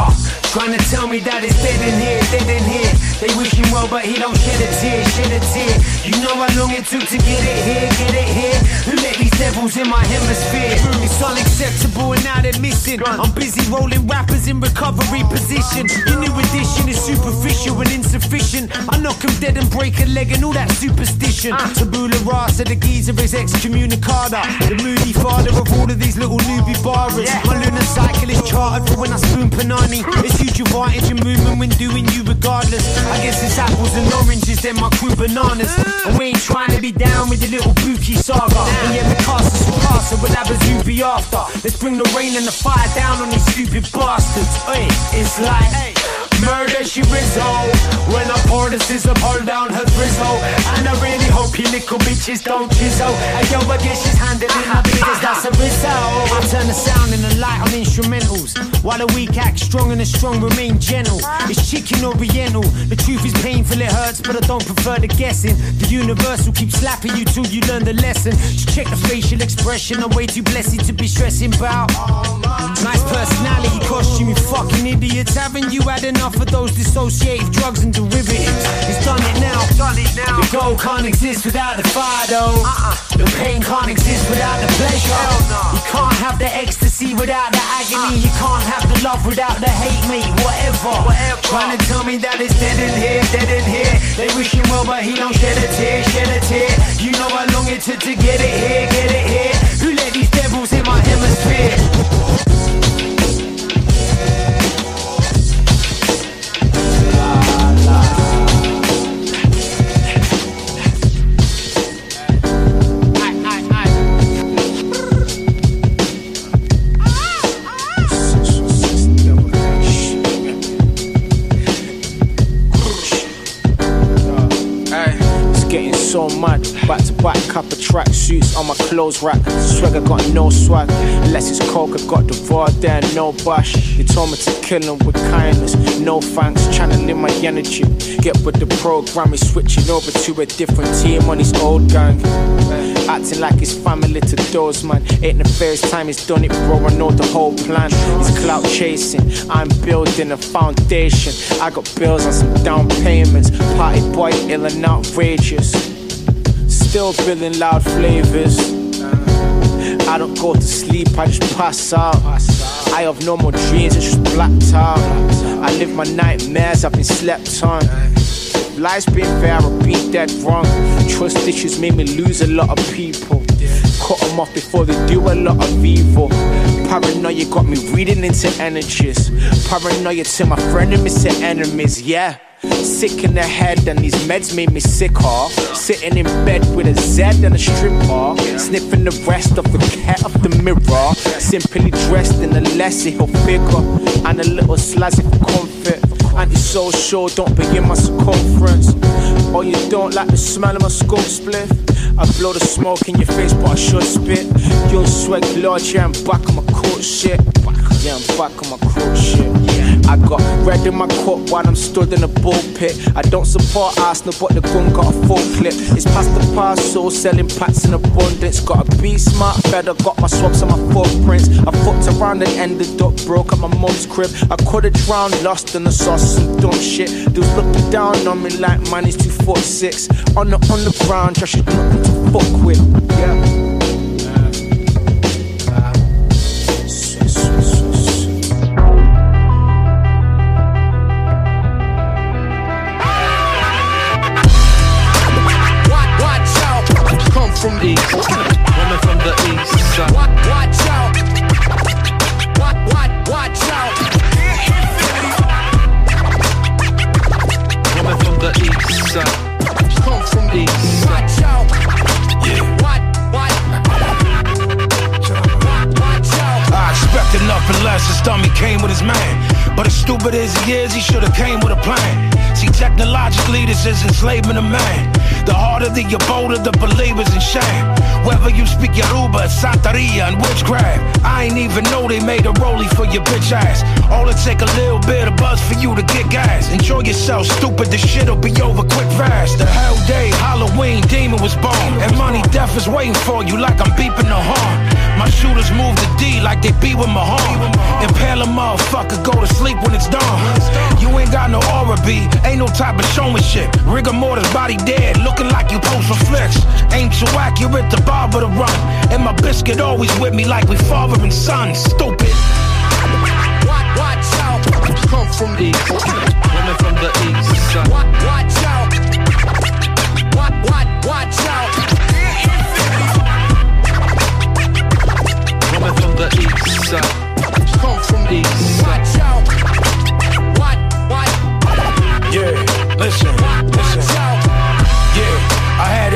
Trying to tell me that it's dead in here, dead in here. They wish him well, but he don't shed a tear, shed a tear. You know how long it took to get it here, get it here. Who let these devils in my hemisphere? It's unacceptable and now they're missing. I'm busy rolling rappers in recovery position. Your new edition is superficial and insufficient. I knock 'em dead and break a leg and all that superstition. Ah. Tabula rasa, the geezer is excommunicada. The moody father of all of these little newbie barbers. My lunar cycle is chartered for when I spoon panani. It's huge advantage in movement when doing you regardless. I guess it's apples and oranges, then my crew bananas. And we ain't trying to be down with the little Buki saga. And yet the cast is surpassa, we'll have a zoo be after. Let's bring the rain and the fire down on these stupid bastards. Hey, it's like. Murder she rizzo When I pour the scissor pull down her drizzle. And I really hope you little bitches don't chisel. Hey yo, I guess she's handling my business, that's a result. I turn the sound and the light on instrumentals. While the weak act strong and the strong remain gentle. It's chicken oriental. The truth is painful, it hurts But I don't prefer the guessing. The universe will keep slapping you till you learn the lesson. Just check the facial expression I'm way too blessed to be stressing about. Nice personality costume, you fucking idiots Haven't you had enough of those dissociative drugs and derivatives? It's done it now, done it now. The gold can't exist without the fire though. Uh-uh. The pain can't exist without the pleasure. You can't have the ecstasy without the agony. Uh. You can't have the love without the hate, mate, whatever. Trying to tell me that it's dead in here, dead in here. They wish him well but he don't shed a tear, shed a tear. You know how long it took to get it here, get it here. Who let these devils in my hemisphere? Back couple track suits on my clothes rack. Swagger got no swag. Unless it's coke, I got the raw there, no bash. They told me to kill him with kindness. No thanks, channeling my energy. Get with the program, he's switching over to a different team on his old gang. Acting like his family to those man. Ain't the first time he's done it, bro. I know the whole plan. He's clout chasing. I'm building a foundation. I got bills on some down payments. Party boy, ill and outrageous. Still billing loud flavors. I don't go to sleep, I just pass out. I have no more dreams, it's just blacked out. I live my nightmares, I've been slept on. Life's been fair, I've been dead wrong. Trust issues made me lose a lot of people. Cut them off before they do a lot of evil. Paranoia got me reading into energies. Paranoia to my frenemies to enemies, yeah. Sick in the head, and these meds made me sick, sicker. Sitting in bed with a Z and a stripper. Sniffing the rest of the cat of the mirror. Simply dressed in a lessy heel figure. And a little slazzy of comfort. Antisocial, don't be in my circumference. Or you don't like the smell of my skull spliff. I blow the smoke in your face, but I should spit. You'll sweat, Lord, yeah, I'm back on my court shit. Yeah, I'm back on my court shit. I got red in my cup while I'm stood in a bullpit. I don't support Arsenal, but the gun got a full clip. It's past the parcel, selling packs in abundance. Gotta be smart, better got my swabs and my footprints. I fucked around and ended up broke at my mum's crib. I could've drowned, lost in the sauce, some dumb shit. Dudes looking down on me like man is two foot six. On the underground, just shit nothing to fuck with. Yeah. Is enslavement of man. The harder the bolder the believers in shame. Whether you speak Yoruba, Santeria, and witchcraft, I ain't even know they made a rollie for your bitch ass. All it take a little bit of buzz for you to get gas. Enjoy yourself, stupid. This shit'll be over quick fast. The hell day, Halloween, demon was born, and money death is waiting for you like I'm beeping the horn. My shooters move the D like they be with Mahone. Impale a motherfucker, go to sleep when it's dawn. You ain't got no aura B, ain't no type of showing shit. Rigor mortis body dead, looking like you post for flicks. Aim too accurate, the barber to run. And my biscuit always with me like we father and son. Stupid. Watch, watch out. Come from the east, woman from the east side. Watch, watch the east side. Come from the east side. Watch out. Watch, watch. Yeah, listen.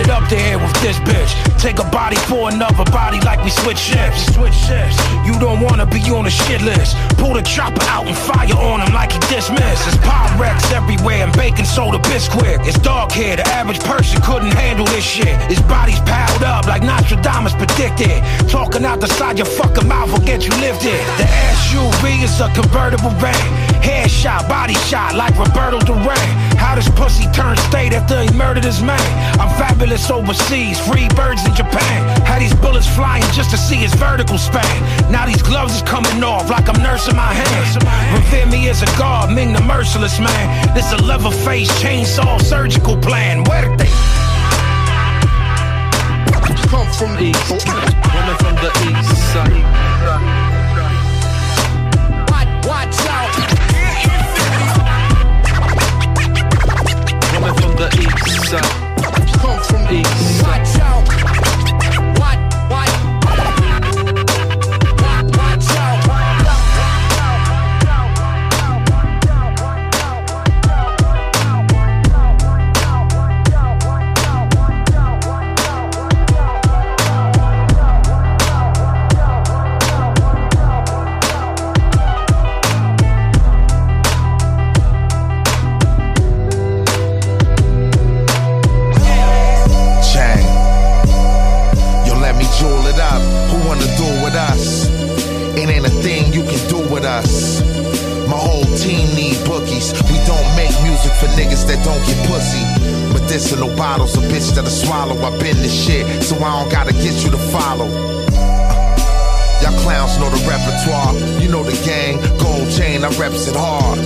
It up there with this bitch. Take a body for another body like we switch shifts. Switch shifts. You don't wanna be on the shit list. Pull the chopper out and fire on him like he dismissed. It's Pyrex everywhere and baking soda Bisquick. It's dark here, the average person couldn't handle this shit. His body's piled up like Nostradamus predicted. Talking out the side your fucking mouth will get you lifted. The SUV is a convertible van. Headshot, body shot like Roberto Duran. How this pussy turned state after he murdered his man. I'm fabulous overseas, free birds in Japan. Had these bullets flying just to see his vertical span. Now these gloves is coming off like I'm nursing my hands. Revere me as a god, Ming the merciless man. This a leather face chainsaw surgical plan. Where they? Come from east, woman from the east side. The east side. Come from east side. Team need bookies. We don't make music for niggas that don't get pussy. Medicinal bottles, a bitch that'll swallow. I've been this shit, so I don't gotta get you to follow. Uh, y'all clowns know the repertoire. You know the gang, gold chain, I reps it hard.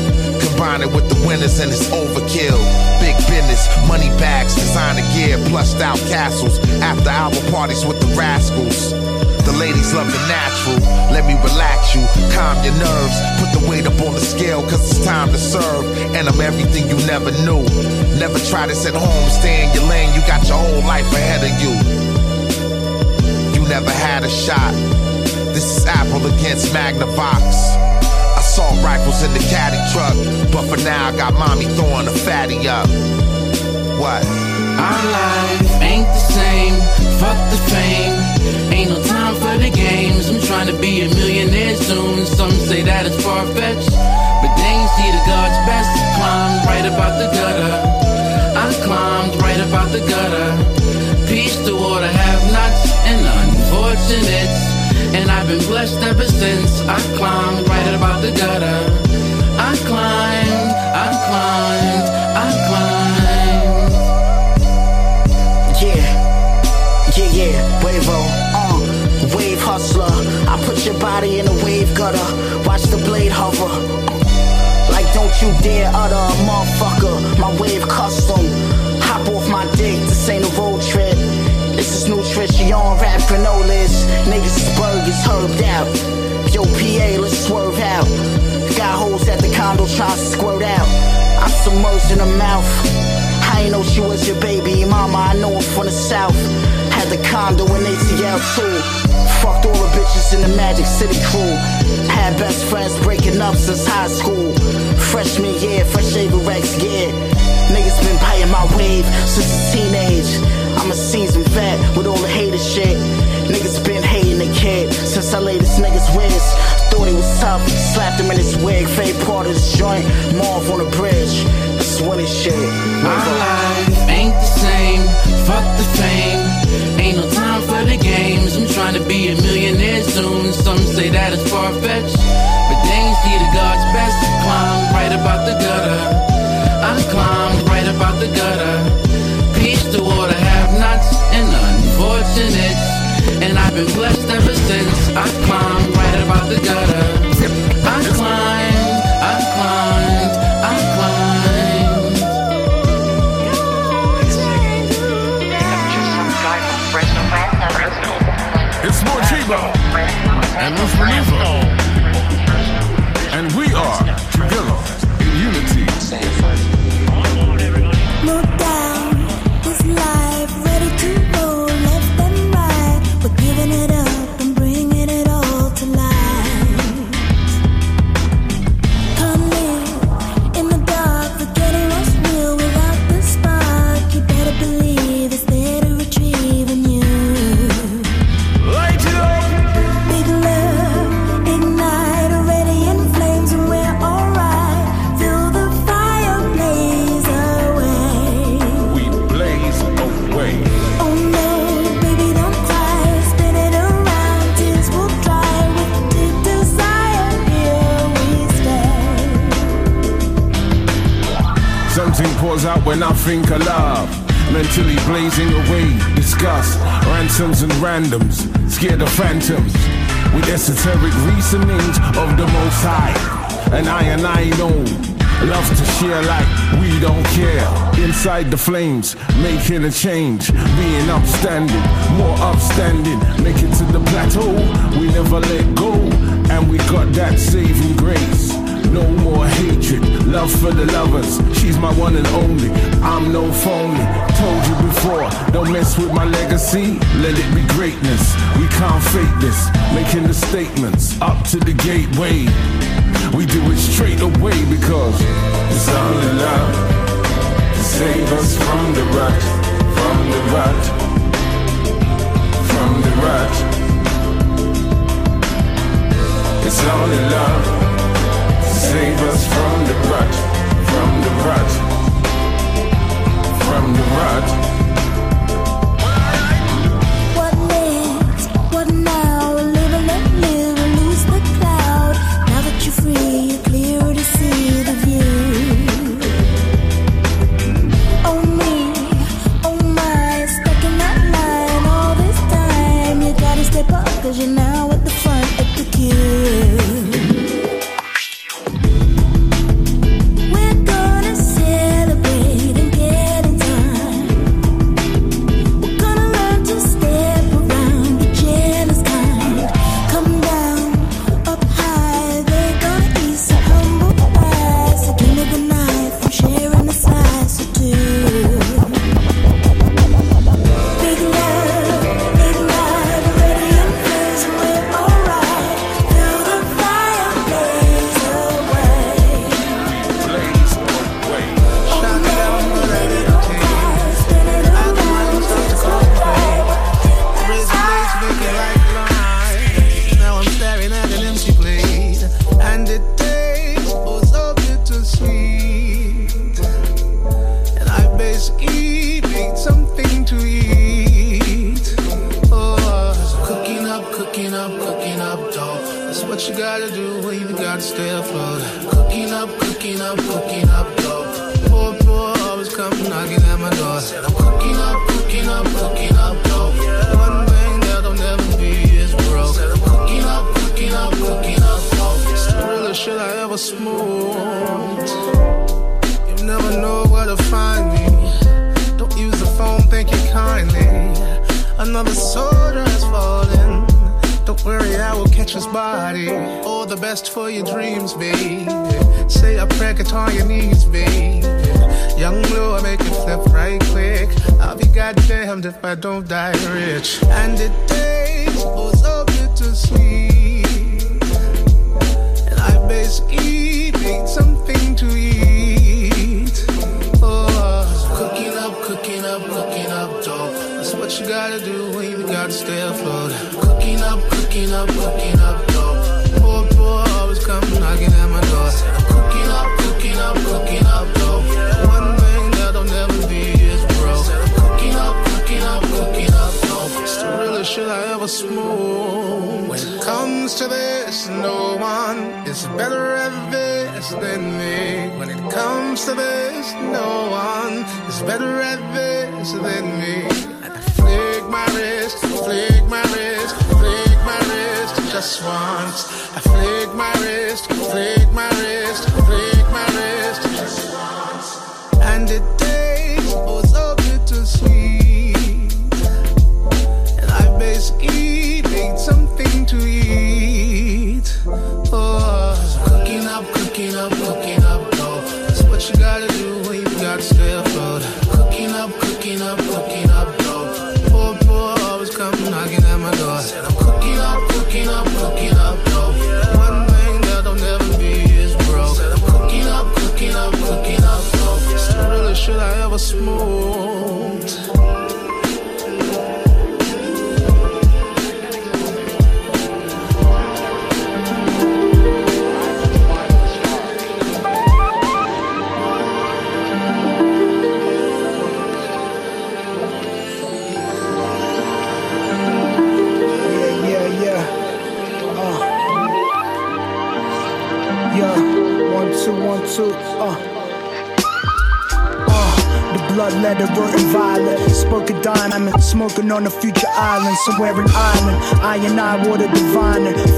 Combine it with the winners and it's overkill. Big business, money bags, designer gear, plushed out castles. After album parties with the rascals. Ladies love the natural. Let me relax you, calm your nerves. Put the weight up on the scale, cause it's time to serve. And I'm everything you never knew. Never try this at home, stay in your lane. You got your whole life ahead of you. You never had a shot. This is Apple against Magnavox. Assault rifles in the caddy truck. But for now, I got mommy throwing a fatty up. What? Our life ain't the same. Fuck the fame. Ain't no time for the games. I'm trying to be a millionaire soon. Some say that it's far fetched. But they ain't see the God's best. Climbed right about the gutter. I climbed right about the gutter. Peace to all the have nots and unfortunates. And I've been blessed ever since I climbed right about the gutter. I climbed, I climbed, I climbed. Your body in a wave gutter. Watch the blade hover. Like, don't you dare utter a motherfucker. My wave custom. Hop off my dick, this ain't a road trip. This is nutrition on rap granolas. Niggas is burgers herbed out. Yo, PA, let's swerve out. Got holes at the condo trying to squirt out. I'm submerged in her mouth. I ain't know she was your baby mama. I know her from the south. Had the condo in ATL too. Fucked all the bitches in the Magic City crew. Had best friends breaking up since high school. Freshman year, fresh Avirex gear. Niggas been paying my wave since a teenage. I'm a seasoned vet with all the hater shit. Niggas been hating the kid since I laid this nigga's whiz. Thought he was tough, slapped him in his wig. Fade part of his joint, Marv on the bridge. Winning shit. My life ain't the same. Fuck the fame. Ain't no time for the games. I'm trying to be a millionaire soon. Some say that it's far fetched. But they ain't see the God's best. Climbed right about the gutter. I climbed right about the gutter. Peace to all the have nots and unfortunates. And I've been blessed ever since I climbed right about the gutter. I climbed, I climbed, I climbed. It's Mortibo and Miss Maneuver. And we are together in unity. Think of love. Mentally blazing away, disgust, ransoms and randoms, scared of phantoms. With esoteric reasonings of the most high. And I and I know, love to share like we don't care. Inside the flames, making a change, being upstanding, more upstanding. Make it to the plateau, we never let go. And we got that saving grace. No more hatred, love for the lovers. She's my one and only. I'm no phony. Told you before, don't mess with my legacy. Let it be greatness. We can't fake this. Making the statements up to the gateway. We do it straight away because it's only love to save us from the rut, from the rut, from the rut. It's only love save us from the rut, from the rut, from the rut. Living on a future island, somewhere in Ireland. I and I, water the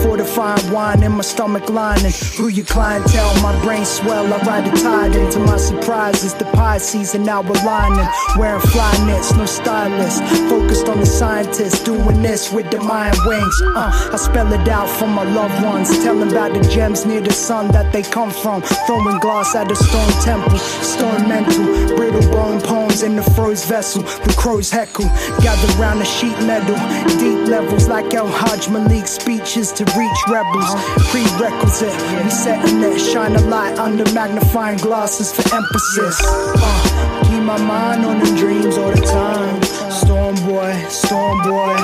fortifying wine in my stomach lining. Through your clientele, my brain swell. I ride the tide into my surprises. The pie season now aligning. Wearing fly knits, no stylist. Focused on the scientists, doing this with the mind wings. Uh, I spell it out for my loved ones. Tell them about the gems near the sun that they come from. Throwing glass at the stone temple. Stone mental, brittle bone poems in the froze vessel. The crows heckle. Gather round the sheet metal. Deep levels like El Hajj Malik speeches to reach rebels. Uh-huh. Prerequisite. He sitting there, shine a light under magnifying glasses for emphasis. Uh, keep my mind on them dreams all the time. Storm boy, storm boy.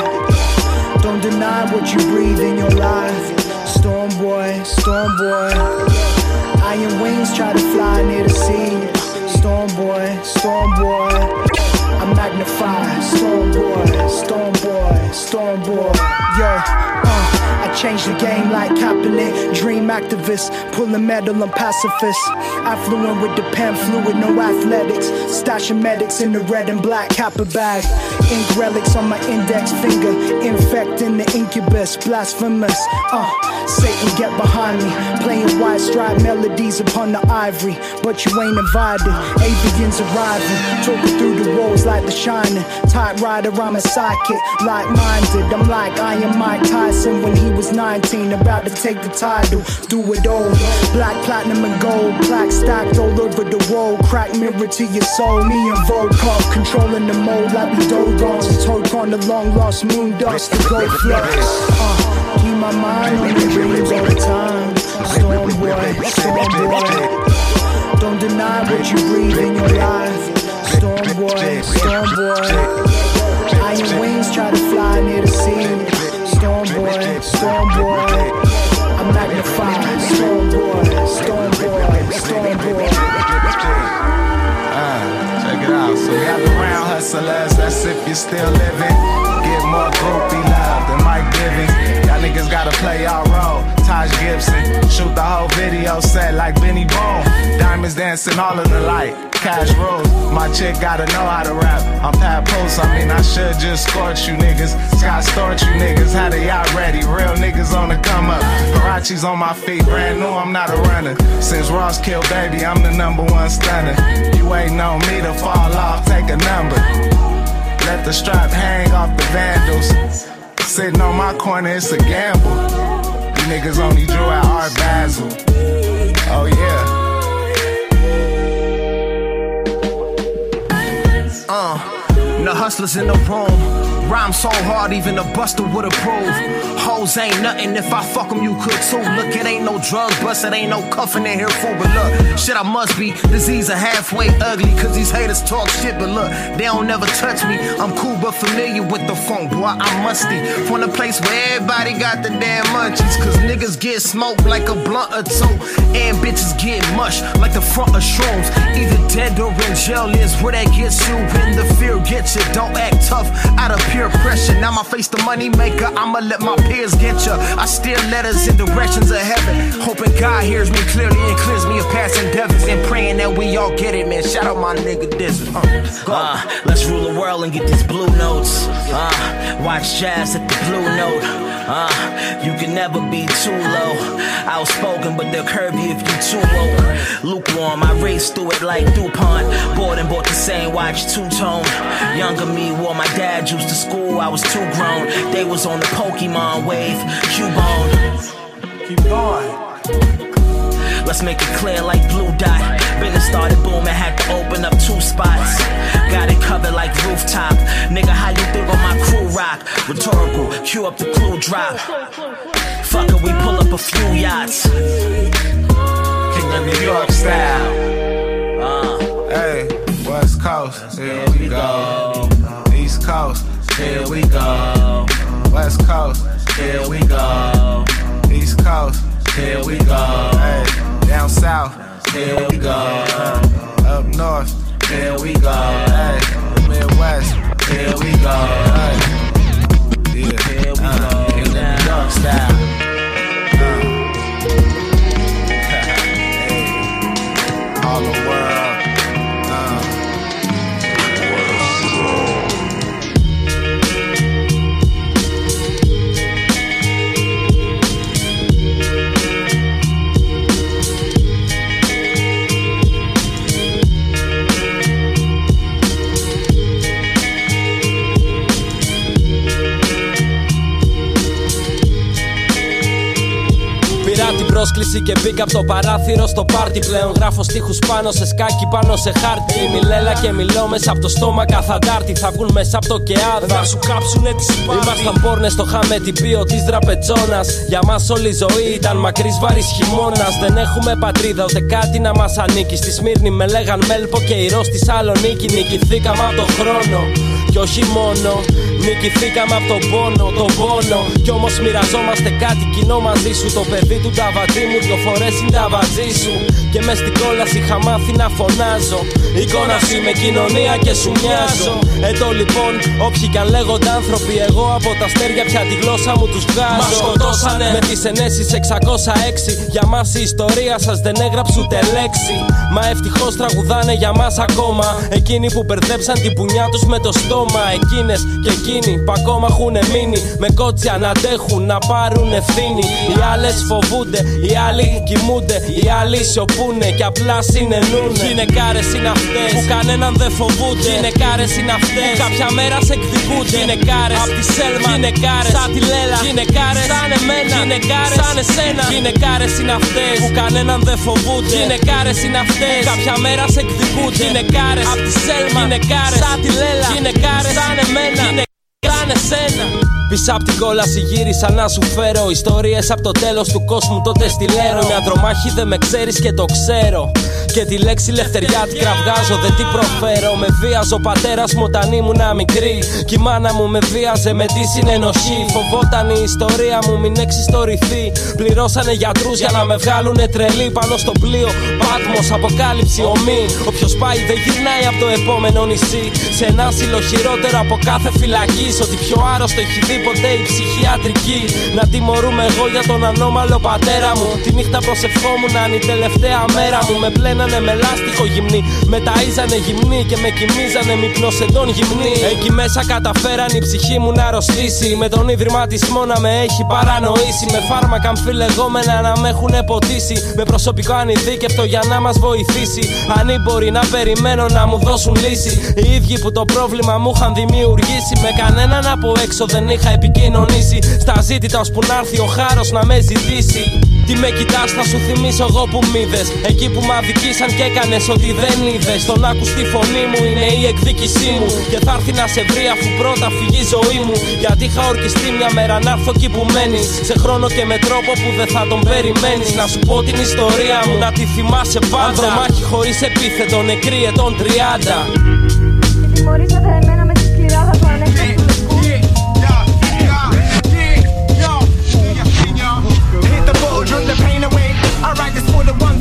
Don't deny what you breathe in your life. Storm boy, storm boy. Iron wings try to fly near the sea. Storm boy, storm boy. I magnify, storm boy, storm boy, storm boy. Yo, uh. Change the game like Kaepernick. Dream activist, pull a medal, I'm pacifist. Affluent with the pen fluid, no athletics. Stashing medics in the red and black Kappa bag. Ink relics on my index finger. Infecting the incubus, blasphemous. Uh, Satan, get behind me. Playing wide stride melodies upon the ivory. But you ain't invited. Avians arriving. Talking through the walls like the shining. Typewriter, I'm a psychic. Like minded, I'm like I am Mike Tyson when he was. 19. About to take the title. Do it all. Black, platinum, and gold. Plaque stacked all over the wall. Crack mirror to your soul. Me and Volkov controlling the mold like we Dogons. Toke on the long lost moon dust. The gold flux. Uh, keep my mind on the dreams all the time. Storm boy, storm boy. Don't deny what you breathe in your life. Storm boy, storm boy. Iron wings try to fly near the sea. Storm boy, storm boy. I'm magnified. Storm boy, storm boy, storm boy. Uh, check it out. So the round hustlers, that's if you're still living. Get more groupie love than Mike Bivins. Y'all niggas gotta play y'all role. Taj Gibson, shoot the whole video set like Benny Boom. Diamonds dancing all in the light. Cash rules, my chick gotta know how to rap. I'm Pat Post, I mean I should just scorch you niggas. Scott Storch you niggas, had a yacht ready. Real niggas on the come up. Parachi's on my feet, brand new, I'm not a runner. Since Ross killed baby, I'm the number one stunner. You ain't known me to fall off, take a number. Let the strap hang off the vandals. Sitting on my corner, it's a gamble. You niggas only drew at Art Basel. Oh yeah. Uh, the hustlers in the room. Rhyme so hard, even a buster would approve. Hoes ain't nothing, if I fuck 'em, you could too. Look, it ain't no drug bust, it ain't no cuffing in here, fool. But look, shit, I must be disease or halfway ugly, cause these haters talk shit. But look, they don't never touch me. I'm cool but familiar with the funk, boy, I'm musty. From the place where everybody got the damn munchies, cause niggas get smoked like a blunt or two. And bitches get mush like the front of shrooms. Either dead or in jail is where that gets you. When the fear gets you, don't act tough out of peer pressure. Now my face the money maker, I'ma let my peers get ya. I steer letters in directions of heaven. Hoping God hears me clearly and clears me of past endeavors. And praying that we all get it, man. Shout out my nigga Dizzle. Uh. Uh, let's rule the world and get these blue notes. Uh, watch jazz at the blue note. Uh, you can never be too low. Outspoken, but they'll curb you if you too woke. Lukewarm, I raced through it like DuPont. Bought and bought the same watch, two tone. Younger me wore my dad used to school, I was too grown. They was on the Pokemon wave, Cubone. Keep going. Let's make it clear like blue dot. Business started booming, had to open up two spots. Got it covered like rooftop. Nigga, how you think on my crew rock? Rhetorical, cue up the clue drop. Fuck it, we pull up a few yachts. King of New York style. Uh, Hey, West Coast, here we go. East Coast, here we go. West Coast, here we go. East Coast, here we go. Hey, down south, here we go. Up north, here we go. Hey, Midwest, here we go. Hey, yeah, here we go. King of New York style. Uh. Hey, all the world. Πρόσκληση και μπήκα από το παράθυρο στο πάρτι πλέον. Γράφω στίχους πάνω σε σκάκι, πάνω σε χάρτη. Μιλέλα και μιλώ μέσα από το στόμα καθαντάρτη. Θα βγουν μέσα από το κεάδα. Θα σου κάψουνε τη σπάρτη. Ήμασταν πόρνες στο χάμε την πίο της δραπετζόνα. Για μας όλη η ζωή ήταν μακρύς βαρύς χειμώνας. Δεν έχουμε πατρίδα ούτε κάτι να μας ανήκει. Στη Σμύρνη με λέγαν Μέλπο και ηρώ στη Σαλονίκη. Νικηθήκαμε από το χρόνο. Και όχι μόνο. Νικηθήκαμε από τον πόνο, τον πόνο. Κι όμως μοιραζόμαστε κάτι κοινό μαζί σου. Το παιδί του ταβατζή μου δυο φορές είναι ταβατζή σου. Και μες στην κόλαση είχα μάθει να φωνάζω. Εικόνα σου είμαι κοινωνία και σου μοιάζω. Εδώ λοιπόν, όποιοι κι αν λέγονται άνθρωποι, εγώ από τα αστέρια πια τη γλώσσα μου τους βγάζω. Μα σκοτώσανε με τις ενέσεις 606. Για μας η ιστορία σας δεν έγραψε ούτε λέξη. Μα ευτυχώς τραγουδάνε για μας ακόμα. Εκείνοι που μπερδέψαν την πουνιά τους με το στόμα. Εκείνες και εκείνοι που ακόμα έχουν μείνει. Με κότσια να αντέχουν, να πάρουν ευθύνη. Οι άλλες φοβούνται, οι άλλοι κοιμούνται. Οι άλλοι σιωπούνε και απλά συνεννούνε. Γυναικάρες είναι αυτές που κανέναν δεν φοβούνται. Γυναικάρες είναι αυτές που κάποια μέρα σε εκδικούνται. Γυναικάρες απ' τη σέλμα. Γυναικάρες σαν τη λέλα. Γυναικάρες σαν εμένα. Γυναικάρες σαν εσένα. Γυναικάρες είναι αυτές που κανέναν δεν φοβούνται. Γυναικάρες είναι αυτές που κάποια μέρα σε εκδικούνται. Γυναικάρες απ' τη σέλμα. Γυναικάρες σαν τη λέλα. Γυναικάρες Sane Mena. Γυναικάρε σαν εσένα. Πίσω απ' την κόλαση γύρισα να σου φέρω Ιστορίες από το τέλος του κόσμου τότε στη Λέρο. Μια τρομάχη δεν με ξέρεις και το ξέρω. Και τη λέξη λευτεριά την κραυγάζω δεν την προφέρω. Με βίαζε ο πατέρας μου όταν ήμουν μικρή. Κι η μάνα μου με βίαζε με τη συνενοχή. Φοβόταν η ιστορία μου μην εξιστορηθεί. Πληρώσανε γιατρούς για να με βγάλουνε τρελή Πάνω στο πλοίο. Πάτμος, αποκάλυψη, ομή. Όποιος πάει δεν γυρνάει από το επόμενο νησί. Σε ένα άσυλο χειρότερο από κάθε φυλακή Ότι πιο άρρωστο έχει δει ποτέ η ψυχιατρική. Να τιμωρούμε εγώ για τον ανώμαλο πατέρα μου. Τη νύχτα προσευχόμουν να είναι η τελευταία μέρα μου. Με πλένανε με λάστιχο γυμνή. Με ταΐζανε γυμνή και με κοιμίζανε μυπνοσεντών γυμνή. Εκεί μέσα καταφέραν η ψυχή μου να αρρωστήσει. Με τον ιδρυματισμό να με έχει παρανοήσει. Με φάρμακα αμφιλεγόμενα να με έχουν ποτίσει. Με προσωπικό ανειδίκευτο για να μας βοηθήσει. Ανήμποροι να περιμένω να μου δώσουν λύση. Οι ίδιοι που το πρόβλημα μου είχαν δημιουργήσει. Με κανέναν από έξω δεν είχα επικοινωνήσει. Στα ζήτητα ώσπου να έρθει ο χάρος να με ζητήσει. Τι με κοιτάς, θα σου θυμίσω εγώ που μ' είδες. Εκεί που μ' αδικήσαν και έκανες ό,τι δεν είδες. Τον άκου στη φωνή μου είναι η εκδίκησή μου. Και θα έρθει να σε βρει αφού πρώτα φύγει η ζωή μου. Γιατί είχα ορκιστεί μια μέρα να έρθω εκεί που μένεις. Σε χρόνο και με τρόπο που δεν θα τον περιμένεις. Να σου πω την ιστορία μου, να τη θυμάσαι πάντα. Ανδρομάχη χωρίς επίθετο, νεκρή ετών 30. Τιμωρήσατε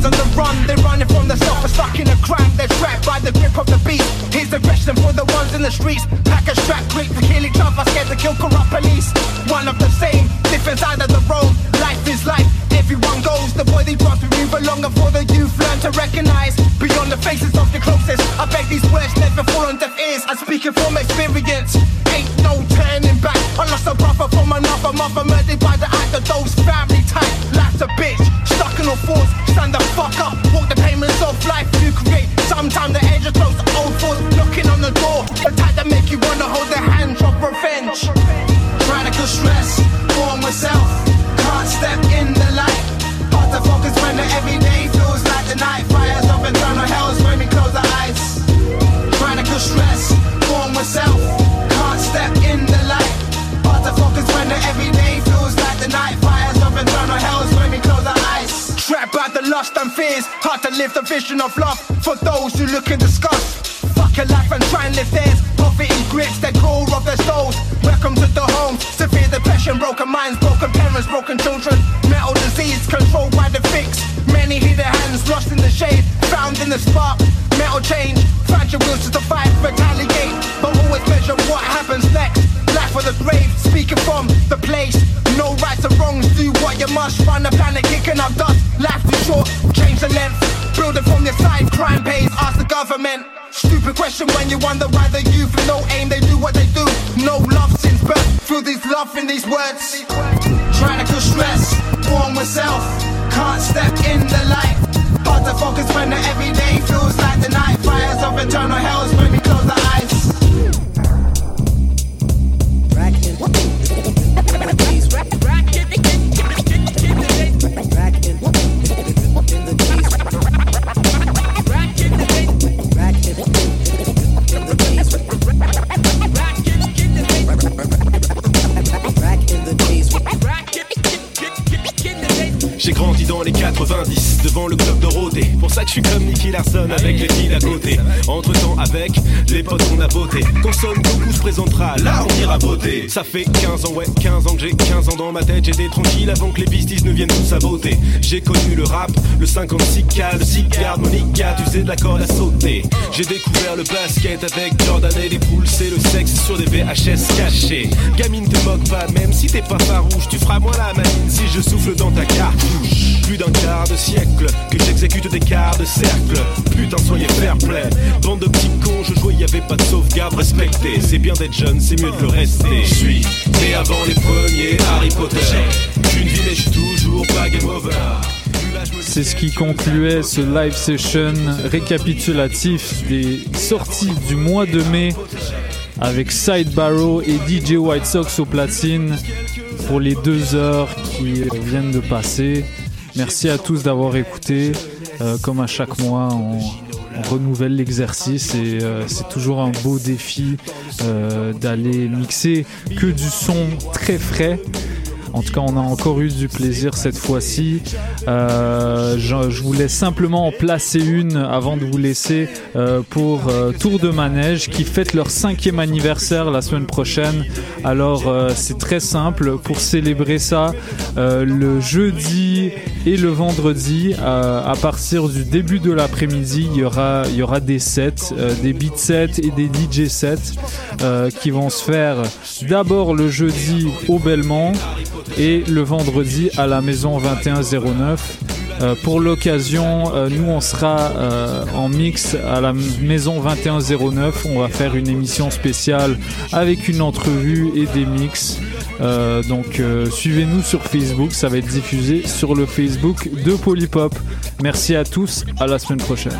on the run. They're running from the self, stuck in a crime. They're trapped by the grip of the beast. Here's the question for the ones in the streets. Pack a strap, quick to kill each other, scared to kill corrupt police. One of the same, different side of the road. Life is life, everyone goes. The boy they brought we move along, and for the youth learn to recognize beyond the faces of the closest. I beg these words never fall on deaf ears. I'm speaking from experience. Ain't no turning back. I lost a brother from another mother, murdered by the act of those family ties. Life's a bitch, stuck in a force. Stand the fuck up, walk the payments of life you create. Sometimes the edge of close, the old force knocking on the door. The type that make you wanna hold their hand of revenge. Radical stress, born with self. Can't step in the light. Hard to focus when the everyday feels like the night. Fires of internal hells when we close our eyes. Radical stress, born with self. Can't step in the light. Hard to focus when the everyday feels like the night. Fires of internal hells when we close our eyes. Trapped by the lust and fears. Hard to live the vision of love for those who look and discuss. A life and try and live theirs. Poverty grips the core of their souls. Welcome to depression, broken minds, broken parents, broken children. Mental disease controlled by the fix. Many their hands lost in the shade. Found in the spark. Metal change. Find your will to survive, retaliate. But always measure what happens next. Life of the grave, speaking from the place. No rights or wrongs, do what you must. Find the planet kicking up dust. Life too short, change the length. Build it from your side, crime pays, ask the government. Stupid question when you wonder why the youth with no aim, they do what they do. No love since birth, feel these love in these words. trying Radical stress, born with self, can't step in the light. Hard to focus when the everyday feels like the night. Fires of eternal hells when we close our Larson avec les filles à côté. Entre temps, avec les potes, on a voté. Consonne, beaucoup se présentera. Là, on ira voter. Ça fait 15 ans, ouais, 15 ans que j'ai 15 ans dans ma tête. J'étais tranquille avant que les pistis ne viennent tout saboter. J'ai connu le rap, le 56 k le cigare, Monica, tu sais de la corde à sauter. J'ai découvert le basket avec Jordan et les poules. C'est le sexe sur des VHS cachés. Gamine, te moque pas, même si t'es pas farouche. Tu feras moins la manine si je souffle dans ta cartouche. Plus d'un quart de siècle que j'exécute des quarts de cercle. Putain, soyez fair play. Bande de petits cons, je jouais, y avait pas de sauvegarde respectée. C'est bien d'être jeune, c'est mieux de le rester. Je suis né avant les premiers Harry Potter. D'une vie, mais je toujours pas game over. C'est ce qui concluait ce live session récapitulatif des sorties du mois de mai avec Side Barrow et DJ White Sox au platine pour les deux heures qui viennent de passer. Merci à tous d'avoir écouté. Euh, comme à chaque mois, on, renouvelle l'exercice et euh, c'est toujours un beau défi euh, d'aller mixer que du son très frais. En tout cas, on a encore eu du plaisir cette fois-ci. Euh, je, voulais simplement en placer une avant de vous laisser euh, pour euh, Tour de Manège qui fête leur cinquième anniversaire la semaine prochaine. Alors, c'est très simple. Pour célébrer ça, le jeudi et le vendredi, à partir du début de l'après-midi, il y aura, il y aura des sets, des beat sets et des DJ sets qui vont se faire d'abord le jeudi au Belmont et le vendredi à la maison 2109. Euh, pour l'occasion, euh, nous on sera euh, en mix à la maison 2109. On va faire une émission spéciale avec une entrevue et des mix. Donc suivez-nous sur Facebook, ça va être diffusé sur le Facebook de Polypop. Merci à tous, à la semaine prochaine.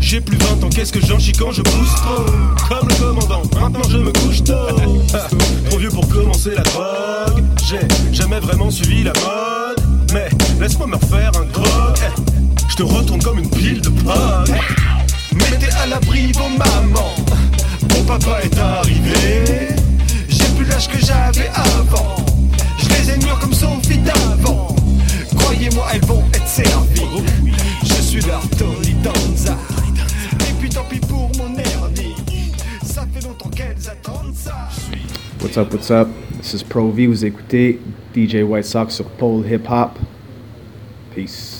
J'ai plus 20 ans, qu'est-ce que j'en chie quand je pousse trop Comme le commandant, maintenant je me couche tôt. Trop vieux pour commencer la drogue. J'ai jamais vraiment suivi la mode. Mais laisse-moi me refaire un grog. Eh, Je te retourne comme une pile de pogs Mettez à l'abri vos mamans. Mon papa est arrivé. J'ai plus l'âge que j'avais avant. Je les ai mûrs comme Sophie d'avant. Croyez-moi, elles vont être servies. Je suis leur Tony Danza. Et puis tant pis pour mon hernie. Ça fait longtemps qu'elles attendent ça. What's up, what's up? This is Pro V. Vous écoutez DJ White Sox sur Pole Hip Hop. Peace.